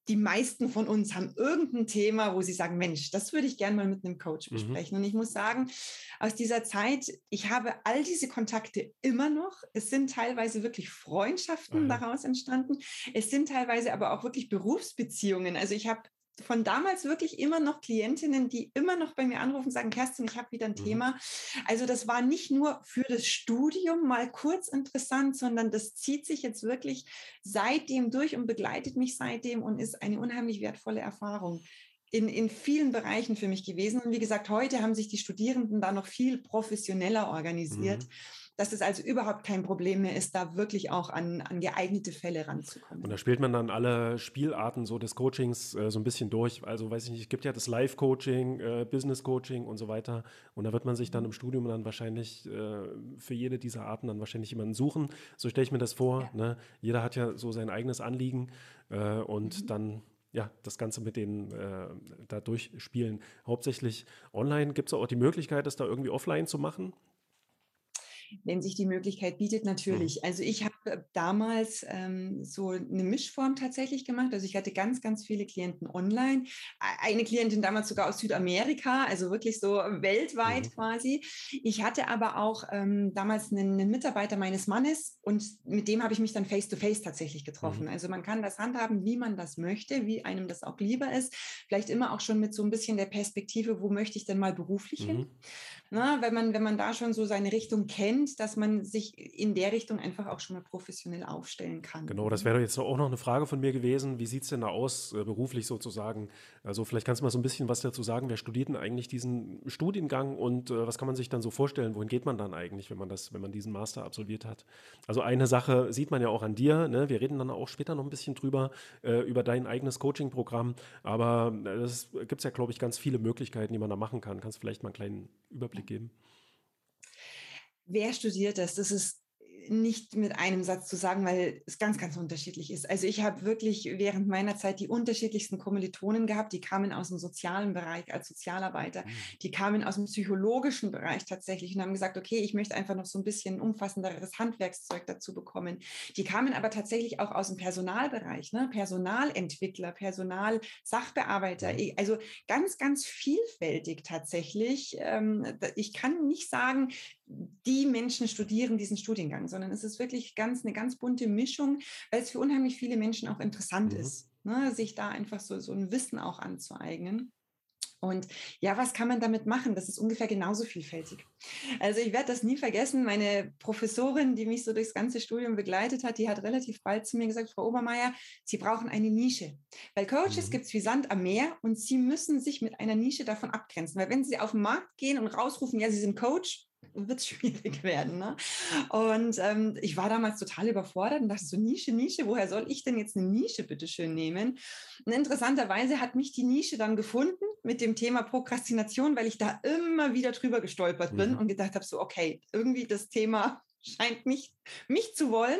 die meisten von uns haben irgendein Thema, wo sie sagen, Mensch, das würde ich gerne mal mit einem Coach mhm. besprechen. Mhm. Und ich muss sagen, aus dieser Zeit, ich habe all diese Kontakte immer noch. Es sind teilweise wirklich Freundschaften mhm. daraus entstanden. Es sind teilweise aber auch wirklich Berufsbeziehungen. Also ich habe von damals wirklich immer noch Klientinnen, die immer noch bei mir anrufen und sagen, Kerstin, ich habe wieder ein mhm. Thema. Also das war nicht nur für das Studium mal kurz interessant, sondern das zieht sich jetzt wirklich seitdem durch und begleitet mich seitdem und ist eine unheimlich wertvolle Erfahrung. In, in vielen Bereichen für mich gewesen. Und wie gesagt, heute haben sich die Studierenden da noch viel professioneller organisiert. Mhm dass es also überhaupt kein Problem mehr ist, da wirklich auch an, an geeignete Fälle ranzukommen.
Und da spielt man dann alle Spielarten so des Coachings äh, so ein bisschen durch. Also weiß ich nicht, es gibt ja das Live-Coaching, äh, Business-Coaching und so weiter. Und da wird man sich dann im Studium dann wahrscheinlich äh, für jede dieser Arten dann wahrscheinlich jemanden suchen. So stelle ich mir das vor. Ja. Ne? Jeder hat ja so sein eigenes Anliegen äh, und mhm. dann ja, das Ganze mit denen äh, da durchspielen. Hauptsächlich online gibt es auch die Möglichkeit, das da irgendwie offline zu machen
wenn sich die Möglichkeit bietet, natürlich. Mhm. Also ich habe äh, damals ähm, so eine Mischform tatsächlich gemacht. Also ich hatte ganz, ganz viele Klienten online. Eine Klientin damals sogar aus Südamerika, also wirklich so weltweit mhm. quasi. Ich hatte aber auch ähm, damals einen, einen, Mitarbeiter meines Mannes und mit dem habe ich mich dann face-to-face -face tatsächlich getroffen. Mhm. Also man kann das handhaben, wie man das möchte, wie einem das auch lieber ist. Vielleicht immer auch schon mit so ein bisschen der Perspektive, wo möchte ich denn mal beruflich hin? Mhm. Na, wenn, man, wenn man da schon so seine Richtung kennt, dass man sich in der Richtung einfach auch schon mal professionell aufstellen kann.
Genau, das wäre jetzt auch noch eine Frage von mir gewesen. Wie sieht es denn da aus, äh, beruflich sozusagen? Also vielleicht kannst du mal so ein bisschen was dazu sagen. Wer studiert denn eigentlich diesen Studiengang und äh, was kann man sich dann so vorstellen? Wohin geht man dann eigentlich, wenn man das, wenn man diesen Master absolviert hat? Also eine Sache sieht man ja auch an dir. Ne? Wir reden dann auch später noch ein bisschen drüber, äh, über dein eigenes Coaching-Programm. Aber es gibt ja, glaube ich, ganz viele Möglichkeiten, die man da machen kann. Kannst du vielleicht mal einen kleinen Überblick geben?
Wer studiert das? Das ist nicht mit einem Satz zu sagen, weil es ganz, ganz unterschiedlich ist. Also ich habe wirklich während meiner Zeit die unterschiedlichsten Kommilitonen gehabt, die kamen aus dem sozialen Bereich als Sozialarbeiter, mhm. die kamen aus dem psychologischen Bereich tatsächlich und haben gesagt, okay, ich möchte einfach noch so ein bisschen umfassenderes Handwerkszeug dazu bekommen. Die kamen aber tatsächlich auch aus dem Personalbereich, ne? Personalentwickler, Personalsachbearbeiter, mhm. also ganz, ganz vielfältig tatsächlich. Ähm, ich kann nicht sagen, die Menschen studieren diesen Studiengang, sondern es ist wirklich ganz eine ganz bunte Mischung, weil es für unheimlich viele Menschen auch interessant mhm. ist, ne, sich da einfach so, so ein Wissen auch anzueignen. Und ja, was kann man damit machen? Das ist ungefähr genauso vielfältig. Also ich werde das nie vergessen. Meine Professorin, die mich so durchs ganze Studium begleitet hat, die hat relativ bald zu mir gesagt, Frau Obermeier, Sie brauchen eine Nische. Weil Coaches mhm. gibt es wie Sand am Meer und Sie müssen sich mit einer Nische davon abgrenzen. Weil wenn Sie auf den Markt gehen und rausrufen, ja, Sie sind Coach, wird es schwierig werden. Ne? Und ähm, ich war damals total überfordert und dachte so, Nische, Nische, woher soll ich denn jetzt eine Nische bitte schön nehmen? Und interessanterweise hat mich die Nische dann gefunden mit dem Thema Prokrastination, weil ich da immer wieder drüber gestolpert bin mhm. und gedacht habe, so, okay, irgendwie das Thema scheint mich, mich zu wollen.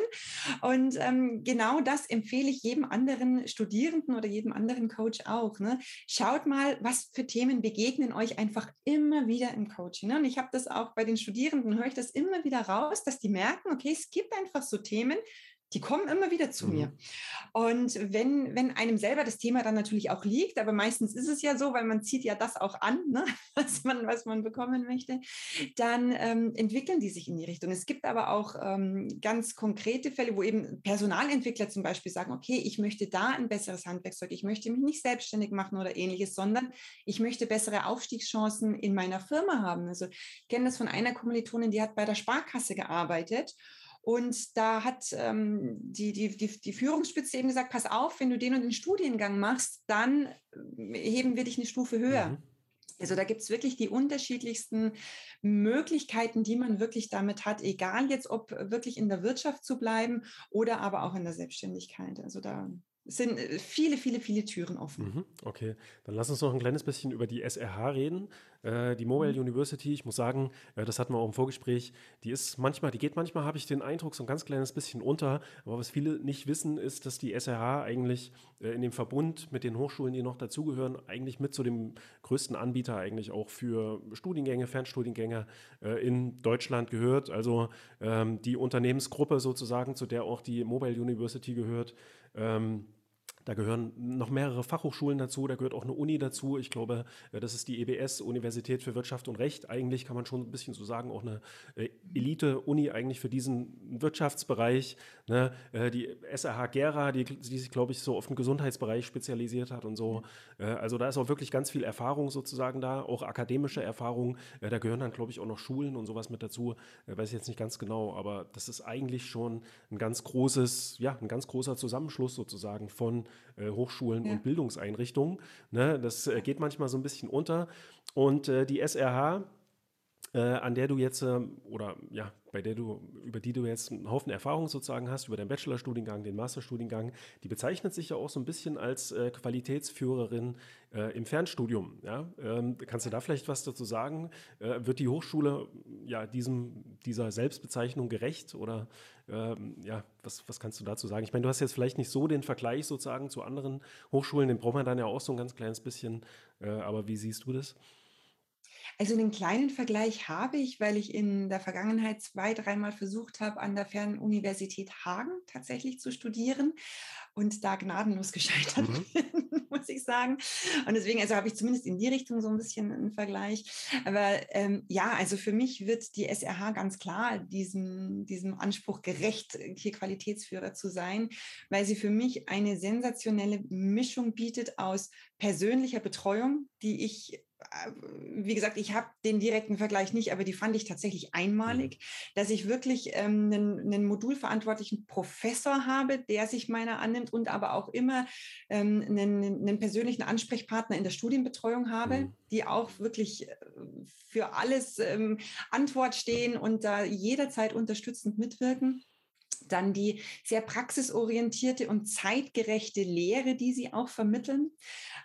Und ähm, genau das empfehle ich jedem anderen Studierenden oder jedem anderen Coach auch. Ne? Schaut mal, was für Themen begegnen euch einfach immer wieder im Coaching. Ne? Und ich habe das auch bei den Studierenden, höre ich das immer wieder raus, dass die merken, okay, es gibt einfach so Themen, die kommen immer wieder zu mhm. mir. Und wenn, wenn einem selber das Thema dann natürlich auch liegt, aber meistens ist es ja so, weil man zieht ja das auch an, ne, was, man, was man bekommen möchte, dann ähm, entwickeln die sich in die Richtung. Es gibt aber auch ähm, ganz konkrete Fälle, wo eben Personalentwickler zum Beispiel sagen, okay, ich möchte da ein besseres Handwerkszeug, ich möchte mich nicht selbstständig machen oder ähnliches, sondern ich möchte bessere Aufstiegschancen in meiner Firma haben. Also ich kenne das von einer Kommilitonin, die hat bei der Sparkasse gearbeitet und da hat ähm, die, die, die, die Führungsspitze eben gesagt, pass auf, wenn du den und den Studiengang machst, dann äh, heben wir dich eine Stufe höher. Mhm. Also da gibt es wirklich die unterschiedlichsten Möglichkeiten, die man wirklich damit hat, egal jetzt ob wirklich in der Wirtschaft zu bleiben oder aber auch in der Selbstständigkeit. Also da sind äh, viele, viele, viele Türen offen.
Mhm, okay, dann lass uns noch ein kleines bisschen über die SRH reden. Äh, die Mobile mhm. University, ich muss sagen, äh, das hatten wir auch im Vorgespräch, die ist manchmal, die geht manchmal, habe ich den Eindruck, so ein ganz kleines bisschen unter. Aber was viele nicht wissen, ist, dass die SRH eigentlich äh, in dem Verbund mit den Hochschulen, die noch dazugehören, eigentlich mit zu dem größten Anbieter eigentlich auch für Studiengänge, Fernstudiengänge äh, in Deutschland gehört. Also ähm, die Unternehmensgruppe sozusagen, zu der auch die Mobile University gehört, ähm, da gehören noch mehrere Fachhochschulen dazu, da gehört auch eine Uni dazu. Ich glaube, äh, das ist die EBS, Universität für Wirtschaft und Recht. Eigentlich kann man schon ein bisschen so sagen, auch eine äh, Elite-Uni eigentlich für diesen Wirtschaftsbereich. Ne? Äh, die SRH Gera, die, die sich, glaube ich, so auf den Gesundheitsbereich spezialisiert hat und so. Also da ist auch wirklich ganz viel Erfahrung sozusagen da, auch akademische Erfahrung. Da gehören dann, glaube ich, auch noch Schulen und sowas mit dazu. Weiß ich jetzt nicht ganz genau, aber das ist eigentlich schon ein ganz großes, ja, ein ganz großer Zusammenschluss sozusagen von äh, Hochschulen ja. und Bildungseinrichtungen. Ne? Das äh, geht manchmal so ein bisschen unter. Und äh, die SRH, äh, an der du jetzt, ähm, oder ja, bei der du, über die du jetzt einen Haufen Erfahrung sozusagen hast, über den Bachelorstudiengang, den Masterstudiengang, die bezeichnet sich ja auch so ein bisschen als äh, Qualitätsführerin äh, im Fernstudium. Ja? Ähm, kannst du da vielleicht was dazu sagen? Äh, wird die Hochschule ja diesem, dieser Selbstbezeichnung gerecht oder ähm, ja, was, was kannst du dazu sagen? Ich meine, du hast jetzt vielleicht nicht so den Vergleich sozusagen zu anderen Hochschulen, den braucht man dann ja auch so ein ganz kleines bisschen, äh, aber wie siehst du das?
Also einen kleinen Vergleich habe ich, weil ich in der Vergangenheit zwei, dreimal versucht habe, an der Fernuniversität Hagen tatsächlich zu studieren und da gnadenlos gescheitert mhm. bin, muss ich sagen. Und deswegen, also habe ich zumindest in die Richtung so ein bisschen einen Vergleich. Aber ähm, ja, also für mich wird die SRH ganz klar diesem, diesem Anspruch gerecht, hier Qualitätsführer zu sein, weil sie für mich eine sensationelle Mischung bietet aus persönlicher Betreuung, die ich wie gesagt, ich habe den direkten Vergleich nicht, aber die fand ich tatsächlich einmalig, mhm. dass ich wirklich ähm, einen, einen, modulverantwortlichen Professor habe, der sich meiner annimmt und aber auch immer ähm, einen, einen, persönlichen Ansprechpartner in der Studienbetreuung habe, mhm. die auch wirklich äh, für alles ähm, Antwort stehen und da jederzeit unterstützend mitwirken dann die sehr praxisorientierte und zeitgerechte Lehre, die sie auch vermitteln.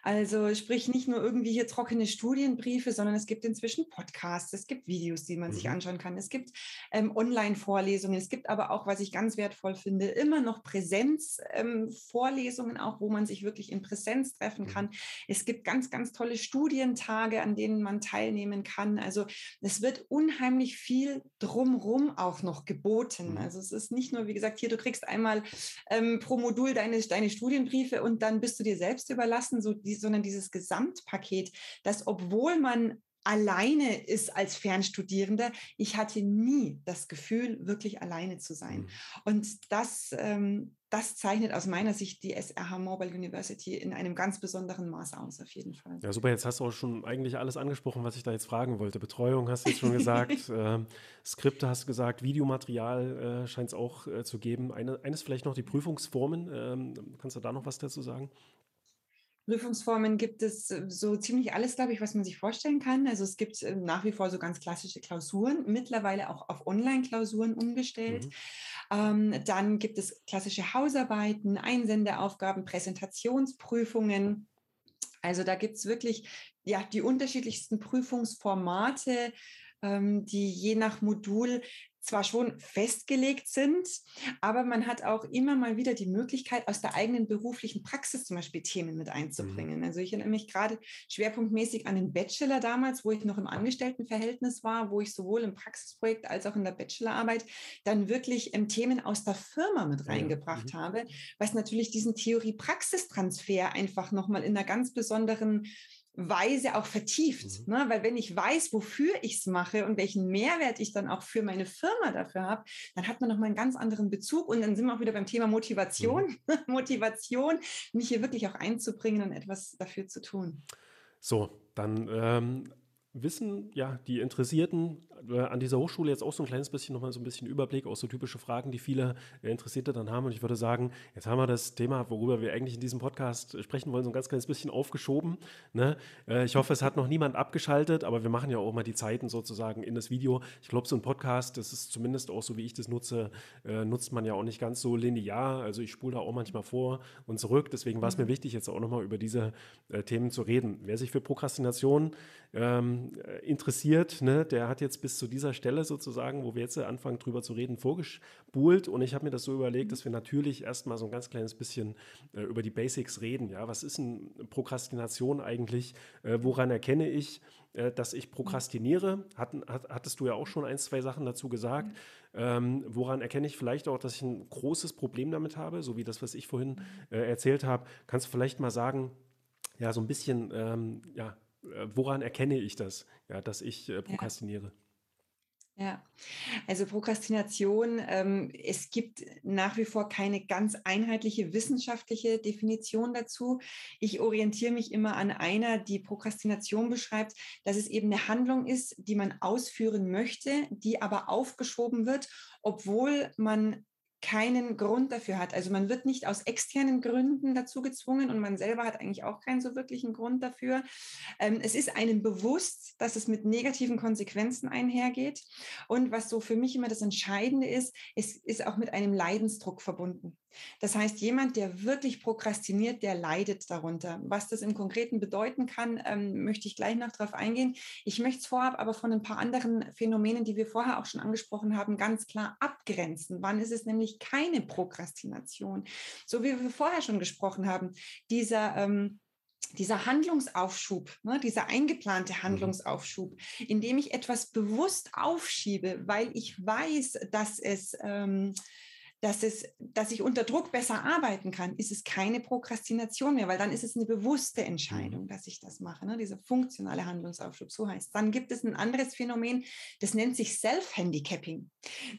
Also sprich nicht nur irgendwie hier trockene Studienbriefe, sondern es gibt inzwischen Podcasts, es gibt Videos, die man mhm. sich anschauen kann, es gibt ähm, Online-Vorlesungen, es gibt aber auch, was ich ganz wertvoll finde, immer noch Präsenzvorlesungen, ähm, auch wo man sich wirklich in Präsenz treffen mhm. kann. Es gibt ganz, ganz tolle Studientage, an denen man teilnehmen kann. Also es wird unheimlich viel drumrum auch noch geboten. Mhm. Also es ist nicht nur, wie gesagt, hier, du kriegst einmal ähm, pro Modul deine, deine Studienbriefe und dann bist du dir selbst überlassen, so die, sondern dieses Gesamtpaket, dass obwohl man alleine ist als Fernstudierender. Ich hatte nie das Gefühl, wirklich alleine zu sein. Mhm. Und das, ähm, das zeichnet aus meiner Sicht die SRH Mobile University in einem ganz besonderen Maß aus, auf jeden Fall.
Ja, super. Jetzt hast du auch schon eigentlich alles angesprochen, was ich da jetzt fragen wollte. Betreuung hast du jetzt schon gesagt, äh, Skripte hast du gesagt, Videomaterial äh, scheint es auch äh, zu geben. Eine, eines vielleicht noch die Prüfungsformen. Ähm, kannst du da noch was dazu sagen?
Prüfungsformen gibt es äh, so ziemlich alles, glaube ich, was man sich vorstellen kann. Also es gibt äh, nach wie vor so ganz klassische Klausuren, mittlerweile auch auf Online-Klausuren umgestellt. Mhm. Ähm, dann gibt es klassische Hausarbeiten, Einsendeaufgaben, Präsentationsprüfungen. Also da gibt es wirklich ja, die unterschiedlichsten Prüfungsformate, ähm, die je nach Modul zwar schon festgelegt sind, aber man hat auch immer mal wieder die Möglichkeit, aus der eigenen beruflichen Praxis zum Beispiel Themen mit einzubringen. Mhm. Also ich erinnere mich gerade schwerpunktmäßig an den Bachelor damals, wo ich noch im Angestelltenverhältnis war, wo ich sowohl im Praxisprojekt als auch in der Bachelorarbeit dann wirklich ähm, Themen aus der Firma mit reingebracht mhm. habe, was natürlich diesen Theorie-Praxistransfer einfach nochmal in einer ganz besonderen Weise auch vertieft. Mhm. Ne? Weil wenn ich weiß, wofür ich es mache und welchen Mehrwert ich dann auch für meine Firma dafür habe, dann hat man nochmal einen ganz anderen Bezug. Und dann sind wir auch wieder beim Thema Motivation. Mhm. Motivation, mich hier wirklich auch einzubringen und etwas dafür zu tun.
So, dann ähm, wissen ja die Interessierten an dieser Hochschule jetzt auch so ein kleines bisschen nochmal so ein bisschen Überblick, auch so typische Fragen, die viele äh, Interessierte dann haben. Und ich würde sagen, jetzt haben wir das Thema, worüber wir eigentlich in diesem Podcast sprechen wollen, so ein ganz kleines bisschen aufgeschoben. Ne? Äh, ich hoffe, es hat noch niemand abgeschaltet, aber wir machen ja auch mal die Zeiten sozusagen in das Video. Ich glaube, so ein Podcast, das ist zumindest auch so, wie ich das nutze, nutzt man ja auch nicht ganz so linear. Also ich spule da auch manchmal vor und zurück. Deswegen war es mir mhm. wichtig, jetzt auch nochmal über diese Themen zu reden. Wer sich für Prokrastination ähm, interessiert, ne, der hat jetzt bis zu dieser Stelle sozusagen, wo wir jetzt anfangen drüber zu reden, vorgespult. Und ich habe mir das so überlegt, dass wir natürlich erstmal so ein ganz kleines bisschen äh, über die Basics reden. Ja, was ist eine Prokrastination eigentlich? Äh, woran erkenne ich, äh, dass ich prokrastiniere? Hatten, hat, hattest du ja auch schon ein, zwei Sachen dazu gesagt. Ähm, woran erkenne ich vielleicht auch, dass ich ein großes Problem damit habe, so wie das, was ich vorhin äh, erzählt habe? Kannst du vielleicht mal sagen, ja, so ein bisschen, ähm, ja, äh, woran erkenne ich das, ja, dass ich äh, prokrastiniere? Ja.
Ja, also Prokrastination, ähm, es gibt nach wie vor keine ganz einheitliche wissenschaftliche Definition dazu. Ich orientiere mich immer an einer, die Prokrastination beschreibt, dass es eben eine Handlung ist, die man ausführen möchte, die aber aufgeschoben wird, obwohl man keinen Grund dafür hat. Also man wird nicht aus externen Gründen dazu gezwungen und man selber hat eigentlich auch keinen so wirklichen Grund dafür. Ähm, es ist einem bewusst, dass es mit negativen Konsequenzen einhergeht. Und was so für mich immer das Entscheidende ist, es ist auch mit einem Leidensdruck verbunden. Das heißt, jemand, der wirklich prokrastiniert, der leidet darunter. Was das im Konkreten bedeuten kann, ähm, möchte ich gleich noch darauf eingehen. Ich möchte es vorab aber von ein paar anderen Phänomenen, die wir vorher auch schon angesprochen haben, ganz klar abgrenzen. Wann ist es nämlich keine Prokrastination? So wie wir vorher schon gesprochen haben, dieser ähm, dieser Handlungsaufschub, ne, dieser eingeplante mhm. Handlungsaufschub, indem ich etwas bewusst aufschiebe, weil ich weiß, dass es ähm, dass, es, dass ich unter Druck besser arbeiten kann, ist es keine Prokrastination mehr, weil dann ist es eine bewusste Entscheidung, mhm. dass ich das mache, ne? dieser funktionale Handlungsaufschub, so heißt Dann gibt es ein anderes Phänomen, das nennt sich Self-Handicapping.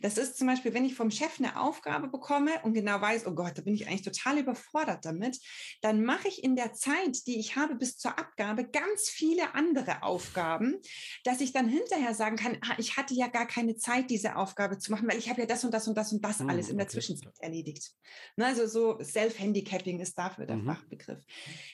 Das ist zum Beispiel, wenn ich vom Chef eine Aufgabe bekomme und genau weiß, oh Gott, da bin ich eigentlich total überfordert damit, dann mache ich in der Zeit, die ich habe bis zur Abgabe, ganz viele andere Aufgaben, dass ich dann hinterher sagen kann, ah, ich hatte ja gar keine Zeit, diese Aufgabe zu machen, weil ich habe ja das und das und das und das alles in der der Zwischenzeit erledigt. Ne, also so Self-Handicapping ist dafür der mhm. Fachbegriff.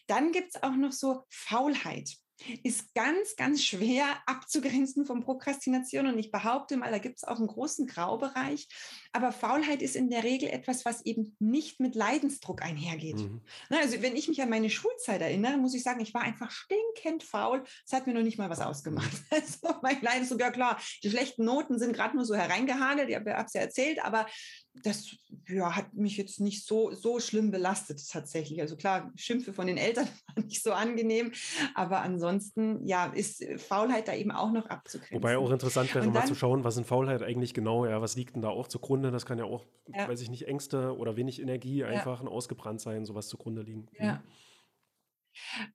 Dann gibt es auch noch so Faulheit ist ganz, ganz schwer abzugrenzen von Prokrastination. Und ich behaupte mal, da gibt es auch einen großen Graubereich. Aber Faulheit ist in der Regel etwas, was eben nicht mit Leidensdruck einhergeht. Mhm. Also wenn ich mich an meine Schulzeit erinnere, muss ich sagen, ich war einfach stinkend faul. Es hat mir noch nicht mal was ausgemacht. Also mein Leidensdruck, ja klar, die schlechten Noten sind gerade nur so hereingehagelt, ich habe es ja erzählt, aber das ja, hat mich jetzt nicht so, so schlimm belastet tatsächlich. Also klar, Schimpfe von den Eltern waren nicht so angenehm, aber ansonsten ja, ist Faulheit da eben auch noch abzugrenzen.
Wobei auch interessant wäre, mal zu schauen, was in Faulheit eigentlich genau, ja, was liegt denn da auch zugrunde? Das kann ja auch, ja. weiß ich nicht, Ängste oder wenig Energie einfach ja. ausgebrannt sein, sowas zugrunde liegen.
Ja.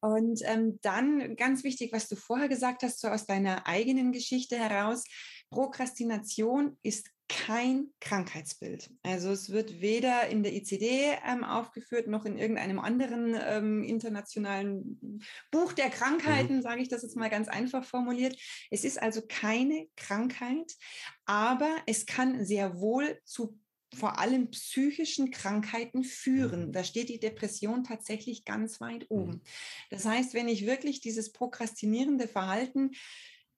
Und ähm, dann ganz wichtig, was du vorher gesagt hast, so aus deiner eigenen Geschichte heraus, Prokrastination ist kein Krankheitsbild. Also es wird weder in der ICD ähm, aufgeführt noch in irgendeinem anderen ähm, internationalen Buch der Krankheiten, mhm. sage ich das jetzt mal ganz einfach formuliert. Es ist also keine Krankheit, aber es kann sehr wohl zu vor allem psychischen Krankheiten führen. Mhm. Da steht die Depression tatsächlich ganz weit oben. Mhm. Das heißt, wenn ich wirklich dieses prokrastinierende Verhalten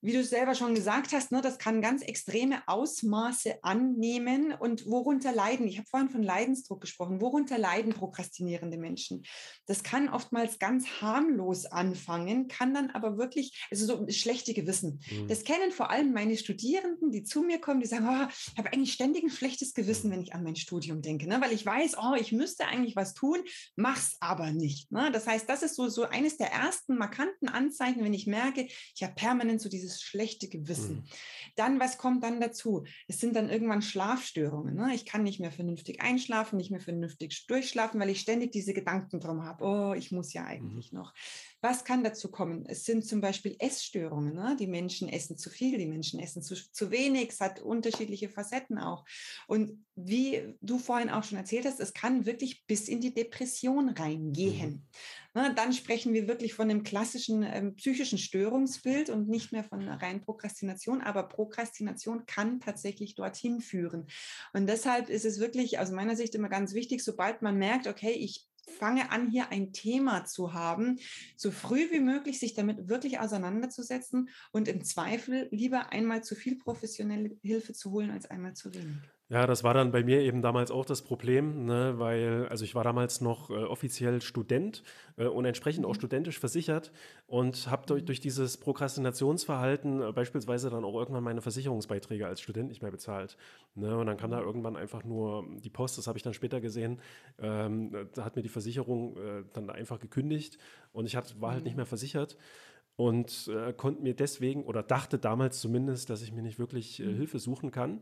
wie du selber schon gesagt hast, ne, das kann ganz extreme Ausmaße annehmen. Und worunter leiden? Ich habe vorhin von Leidensdruck gesprochen. Worunter leiden prokrastinierende Menschen? Das kann oftmals ganz harmlos anfangen, kann dann aber wirklich, also so schlechte Gewissen. Mhm. Das kennen vor allem meine Studierenden, die zu mir kommen, die sagen, oh, ich habe eigentlich ständig ein schlechtes Gewissen, mhm. wenn ich an mein Studium denke, ne? weil ich weiß, oh, ich müsste eigentlich was tun, mach's aber nicht. Ne? Das heißt, das ist so, so eines der ersten markanten Anzeichen, wenn ich merke, ich habe permanent so dieses dieses schlechte Gewissen. Mhm. Dann, was kommt dann dazu? Es sind dann irgendwann Schlafstörungen. Ne? Ich kann nicht mehr vernünftig einschlafen, nicht mehr vernünftig durchschlafen, weil ich ständig diese Gedanken drum habe. Oh, ich muss ja eigentlich mhm. noch. Was kann dazu kommen? Es sind zum Beispiel Essstörungen. Ne? Die Menschen essen zu viel, die Menschen essen zu, zu wenig. Es hat unterschiedliche Facetten auch. Und wie du vorhin auch schon erzählt hast, es kann wirklich bis in die Depression reingehen. Mhm. Ne, dann sprechen wir wirklich von einem klassischen ähm, psychischen Störungsbild und nicht mehr von einer reinen Prokrastination. Aber Prokrastination kann tatsächlich dorthin führen. Und deshalb ist es wirklich aus meiner Sicht immer ganz wichtig, sobald man merkt, okay, ich fange an, hier ein Thema zu haben, so früh wie möglich sich damit wirklich auseinanderzusetzen und im Zweifel lieber einmal zu viel professionelle Hilfe zu holen als einmal zu wenig.
Ja, das war dann bei mir eben damals auch das Problem, ne, weil, also ich war damals noch äh, offiziell Student äh, und entsprechend auch mhm. studentisch versichert und habe durch, mhm. durch dieses Prokrastinationsverhalten äh, beispielsweise dann auch irgendwann meine Versicherungsbeiträge als Student nicht mehr bezahlt. Ne, und dann kam da mhm. irgendwann einfach nur die Post, das habe ich dann später gesehen, ähm, da hat mir die Versicherung äh, dann einfach gekündigt und ich hat, war halt nicht mehr versichert und äh, konnte mir deswegen oder dachte damals zumindest, dass ich mir nicht wirklich äh, Hilfe suchen kann.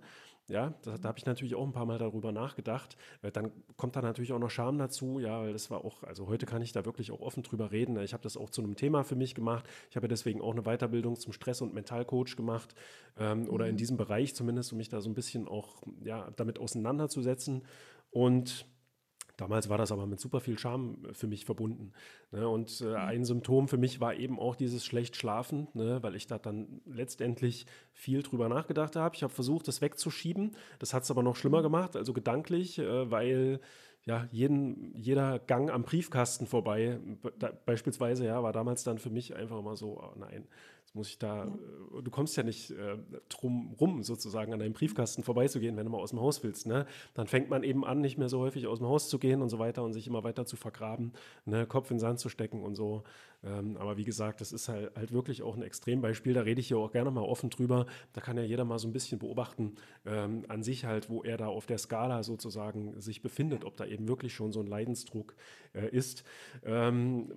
Ja, da, da habe ich natürlich auch ein paar Mal darüber nachgedacht. Dann kommt da natürlich auch noch Scham dazu, ja, weil das war auch, also heute kann ich da wirklich auch offen drüber reden. Ich habe das auch zu einem Thema für mich gemacht. Ich habe ja deswegen auch eine Weiterbildung zum Stress- und Mentalcoach gemacht ähm, mhm. oder in mhm. diesem Bereich zumindest, um mich da so ein bisschen auch ja, damit auseinanderzusetzen. Und Damals war das aber mit super viel Scham äh, für mich verbunden. Ne? Und äh, mhm. ein Symptom für mich war eben auch dieses schlecht Schlafen, ne? weil ich da dann letztendlich viel drüber nachgedacht habe. Ich habe versucht, das wegzuschieben. Das hat es aber noch schlimmer mhm. gemacht, also gedanklich, äh, weil ja, jeden, jeder Gang am Briefkasten vorbei, beispielsweise, ja, war damals dann für mich einfach immer so, oh nein, Jetzt muss ich da, ja. Äh, du kommst ja nicht äh, drum rum, sozusagen an deinem Briefkasten vorbeizugehen, wenn du mal aus dem Haus willst. Ne? Dann fängt man eben an, nicht mehr so häufig aus dem Haus zu gehen und so weiter und sich immer weiter zu vergraben, ne? Kopf in den Sand zu stecken und so. Ähm, aber wie gesagt, das ist halt, halt, wirklich auch ein Extrembeispiel. Da rede ich ja auch gerne mal offen drüber. Da kann ja jeder mal so ein bisschen beobachten, ähm, an sich halt, wo er da auf der Skala sozusagen sich befindet, ob da eben wirklich schon so ein Leidensdruck äh, ist. Ähm,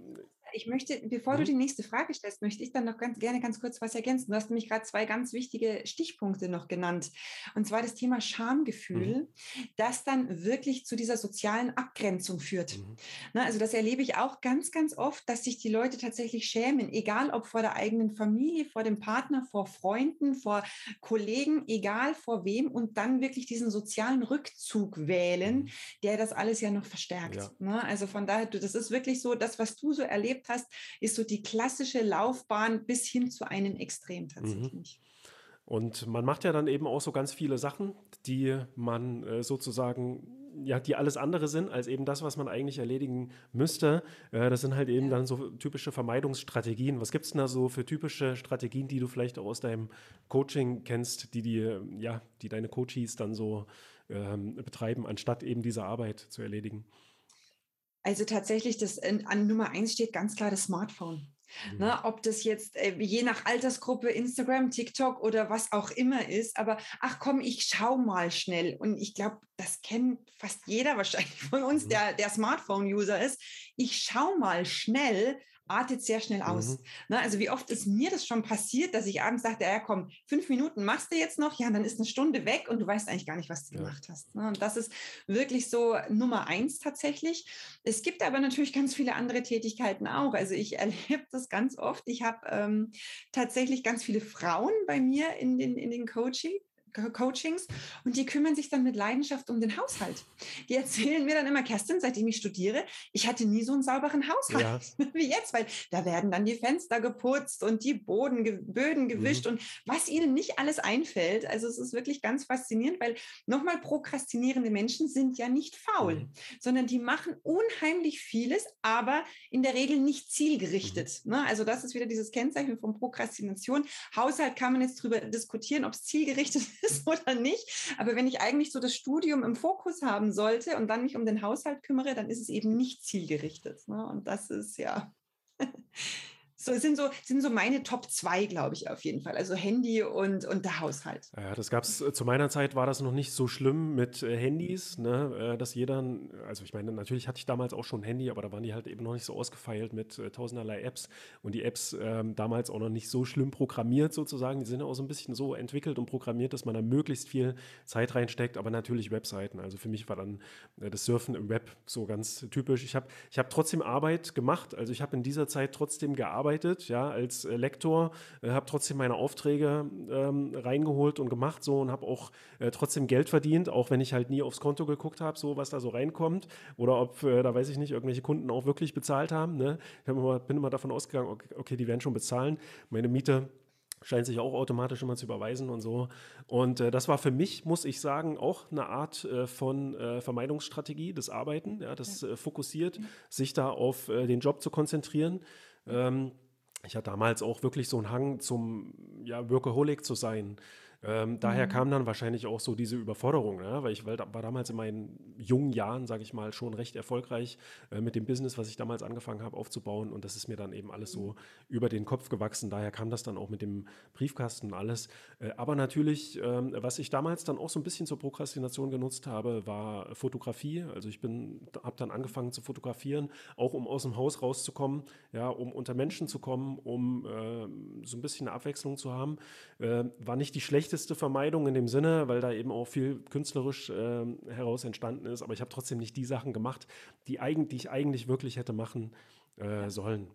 ich möchte, bevor mhm. du die nächste Frage stellst, möchte ich dann noch ganz gerne ganz kurz was ergänzen. Du hast nämlich gerade zwei ganz wichtige Stichpunkte noch genannt. Und zwar das Thema Schamgefühl, mhm. das dann wirklich zu dieser sozialen Abgrenzung führt. Mhm. Na, also das erlebe ich auch ganz, ganz oft, dass sich die Leute tatsächlich schämen, egal ob vor der eigenen Familie, vor dem Partner, vor Freunden, vor Kollegen, egal vor wem, und dann wirklich diesen sozialen Rückzug wählen, mhm. der das alles ja noch verstärkt. Ja. Na, also von daher, das ist wirklich so, das, was du so erlebt erlebt hast, ist so die klassische Laufbahn bis hin zu einem Extrem mhm. tatsächlich.
Und man macht ja dann eben auch so ganz viele Sachen, die man äh, sozusagen ja, die alles andere sind als eben das, was man eigentlich erledigen müsste. Äh, das sind halt eben ja. dann so typische Vermeidungsstrategien. Was gibt es denn da so für typische Strategien, die du vielleicht auch aus deinem Coaching kennst, die, die, ja, die deine Coaches dann so ähm, betreiben, anstatt eben diese Arbeit zu erledigen?
Also tatsächlich, das an Nummer eins steht ganz klar das Smartphone. Mhm. Ne, ob das jetzt äh, je nach Altersgruppe Instagram, TikTok oder was auch immer ist, aber ach komm, ich schau mal schnell. Und ich glaube, das kennt fast jeder wahrscheinlich von uns, mhm. der, der Smartphone-User ist. Ich schau mal schnell, artet sehr schnell aus. Mhm. Ne, also wie oft ist mir das schon passiert, dass ich abends dachte, ja komm, fünf Minuten machst du jetzt noch, ja, dann ist eine Stunde weg und du weißt eigentlich gar nicht, was du ja. gemacht hast. Ne? Und das ist wirklich so Nummer eins tatsächlich. Es gibt aber natürlich ganz viele andere Tätigkeiten auch. Also ich erlebe das ganz oft. Ich habe ähm, tatsächlich ganz viele Frauen bei mir in den, in den Coaching, Coachings und die kümmern sich dann mit Leidenschaft um den Haushalt. Die erzählen mir dann immer, Kerstin, seitdem ich studiere, ich hatte nie so einen sauberen Haushalt ja. wie jetzt, weil da werden dann die Fenster geputzt und die Boden, Böden gewischt mhm. und was ihnen nicht alles einfällt. Also es ist wirklich ganz faszinierend, weil nochmal prokrastinierende Menschen sind ja nicht faul, mhm. sondern die machen unheimlich vieles, aber in der Regel nicht zielgerichtet. Mhm. Ne? Also das ist wieder dieses Kennzeichen von Prokrastination. Haushalt kann man jetzt darüber diskutieren, ob es zielgerichtet ist oder nicht. Aber wenn ich eigentlich so das Studium im Fokus haben sollte und dann mich um den Haushalt kümmere, dann ist es eben nicht zielgerichtet. Ne? Und das ist ja so sind so, sind so meine Top 2, glaube ich, auf jeden Fall. Also Handy und, und der Haushalt.
Ja, das gab es, äh, zu meiner Zeit war das noch nicht so schlimm mit äh, Handys, ne? Äh, dass jeder, also ich meine, natürlich hatte ich damals auch schon ein Handy, aber da waren die halt eben noch nicht so ausgefeilt mit tausenderlei Apps und die Apps ähm, damals auch noch nicht so schlimm programmiert sozusagen. Die sind auch so ein bisschen so entwickelt und programmiert, dass man da möglichst viel Zeit reinsteckt, aber natürlich Webseiten. Also für mich war dann das Surfen im Web so ganz typisch. Ich habe ich hab trotzdem Arbeit gemacht, also ich habe in dieser Zeit trotzdem gearbeitet gearbeitet, ja, als äh, Lektor, äh, habe trotzdem meine Aufträge ähm, reingeholt und gemacht so und habe auch äh, trotzdem Geld verdient, auch wenn ich halt nie aufs Konto geguckt habe, so was da so reinkommt oder ob, äh, da weiß ich nicht, irgendwelche Kunden auch wirklich bezahlt haben. Ne? Ich immer, bin immer davon ausgegangen, okay, okay, die werden schon bezahlen. Meine Miete scheint sich auch automatisch immer zu überweisen und so. Und äh, das war für mich, muss ich sagen, auch eine Art äh, von äh, Vermeidungsstrategie, das Arbeiten, ja, das äh, fokussiert, sich da auf äh, den Job zu konzentrieren. Ähm, ich hatte damals auch wirklich so einen Hang zum ja, Workaholic zu sein. Ähm, daher mhm. kam dann wahrscheinlich auch so diese Überforderung, ne? weil ich war damals in meinen jungen Jahren, sage ich mal, schon recht erfolgreich äh, mit dem Business, was ich damals angefangen habe aufzubauen und das ist mir dann eben alles so über den Kopf gewachsen. Daher kam das dann auch mit dem Briefkasten und alles. Äh, aber natürlich, ähm, was ich damals dann auch so ein bisschen zur Prokrastination genutzt habe, war Fotografie. Also ich bin, habe dann angefangen zu fotografieren, auch um aus dem Haus rauszukommen, ja, um unter Menschen zu kommen, um äh, so ein bisschen eine Abwechslung zu haben. Äh, war nicht die schlechte schlechteste Vermeidung in dem Sinne, weil da eben auch viel künstlerisch äh, heraus entstanden ist. Aber ich habe trotzdem nicht die Sachen gemacht, die, eigen, die ich eigentlich wirklich hätte machen äh, sollen.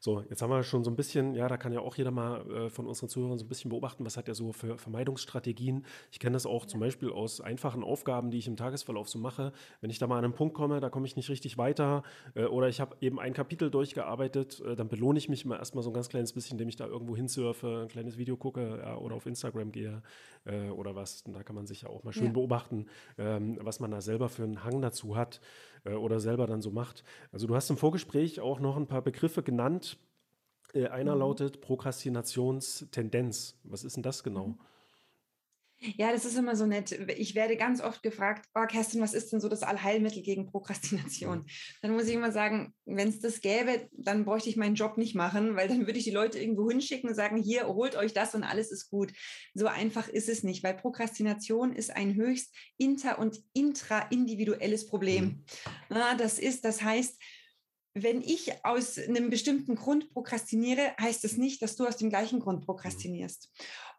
So, jetzt haben wir schon so ein bisschen, ja, da kann ja auch jeder mal äh, von unseren Zuhörern so ein bisschen beobachten, was hat er so für Vermeidungsstrategien. Ich kenne das auch ja. zum Beispiel aus einfachen Aufgaben, die ich im Tagesverlauf so mache. Wenn ich da mal an einen Punkt komme, da komme ich nicht richtig weiter äh, oder ich habe eben ein Kapitel durchgearbeitet, äh, dann belohne ich mich immer erstmal so ein ganz kleines bisschen, indem ich da irgendwo hinsurfe, ein kleines Video gucke ja, oder auf Instagram gehe äh, oder was. Und da kann man sich ja auch mal schön ja. beobachten, ähm, was man da selber für einen Hang dazu hat äh, oder selber dann so macht. Also du hast im Vorgespräch auch noch ein paar Begriffe genannt. Äh, einer mhm. lautet Prokrastinationstendenz. Was ist denn das genau? Mhm.
Ja, das ist immer so nett. Ich werde ganz oft gefragt, oh Kerstin, was ist denn so das Allheilmittel gegen Prokrastination? Dann muss ich immer sagen, wenn es das gäbe, dann bräuchte ich meinen Job nicht machen, weil dann würde ich die Leute irgendwo hinschicken und sagen, hier, holt euch das und alles ist gut. So einfach ist es nicht, weil Prokrastination ist ein höchst inter- und intraindividuelles Problem. Mhm. Na, das ist, das heißt, wenn ich aus einem bestimmten Grund prokrastiniere, heißt das nicht, dass du aus dem gleichen Grund prokrastinierst.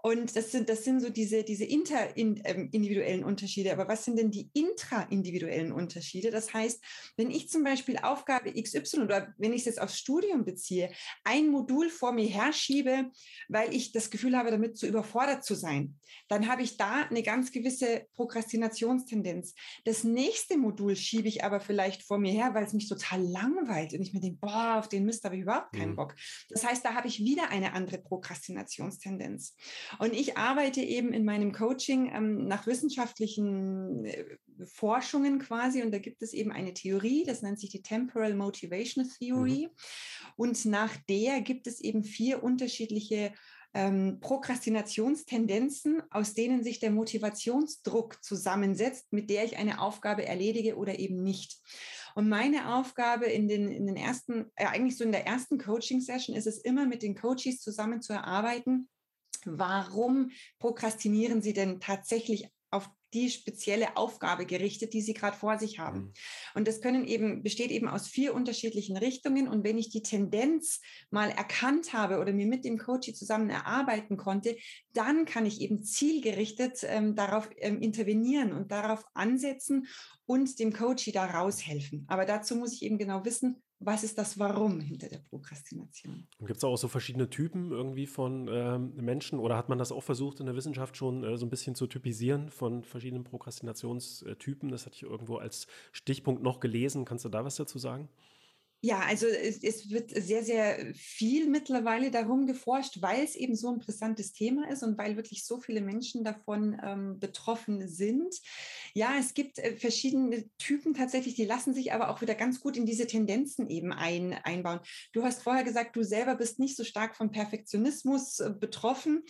Und das sind, das sind so diese, diese interindividuellen ähm, Unterschiede. Aber was sind denn die intraindividuellen Unterschiede? Das heißt, wenn ich zum Beispiel Aufgabe XY oder wenn ich es jetzt aufs Studium beziehe, ein Modul vor mir herschiebe, weil ich das Gefühl habe, damit zu überfordert zu sein, dann habe ich da eine ganz gewisse Prokrastinationstendenz. Das nächste Modul schiebe ich aber vielleicht vor mir her, weil es mich total langweilt und ich mir denke, boah, auf den Mist habe ich überhaupt keinen mhm. Bock. Das heißt, da habe ich wieder eine andere Prokrastinationstendenz. Und ich arbeite eben in meinem Coaching ähm, nach wissenschaftlichen äh, Forschungen quasi und da gibt es eben eine Theorie, das nennt sich die Temporal Motivation Theory. Mhm. Und nach der gibt es eben vier unterschiedliche ähm, Prokrastinationstendenzen, aus denen sich der Motivationsdruck zusammensetzt, mit der ich eine Aufgabe erledige oder eben nicht. Und meine Aufgabe in den, in den ersten, äh, eigentlich so in der ersten Coaching-Session ist es immer mit den Coaches zusammen zu erarbeiten, warum prokrastinieren sie denn tatsächlich auf die spezielle Aufgabe gerichtet, die sie gerade vor sich haben. Mhm. Und das können eben, besteht eben aus vier unterschiedlichen Richtungen. Und wenn ich die Tendenz mal erkannt habe oder mir mit dem Coach zusammen erarbeiten konnte, dann kann ich eben zielgerichtet ähm, darauf ähm, intervenieren und darauf ansetzen und dem Coach da raushelfen. Aber dazu muss ich eben genau wissen, was ist das Warum hinter der Prokrastination?
Gibt es auch so verschiedene Typen irgendwie von ähm, Menschen oder hat man das auch versucht in der Wissenschaft schon äh, so ein bisschen zu typisieren von verschiedenen Prokrastinationstypen? Das hatte ich irgendwo als Stichpunkt noch gelesen. Kannst du da was dazu sagen?
Ja, also es, es, wird sehr, sehr viel mittlerweile darum geforscht, weil es eben so ein brisantes Thema ist und weil wirklich so viele Menschen davon ähm, betroffen sind. Ja, es gibt äh, verschiedene Typen tatsächlich, die lassen sich aber auch wieder ganz gut in diese Tendenzen eben ein, einbauen. Du hast vorher gesagt, du selber bist nicht so stark von Perfektionismus äh, betroffen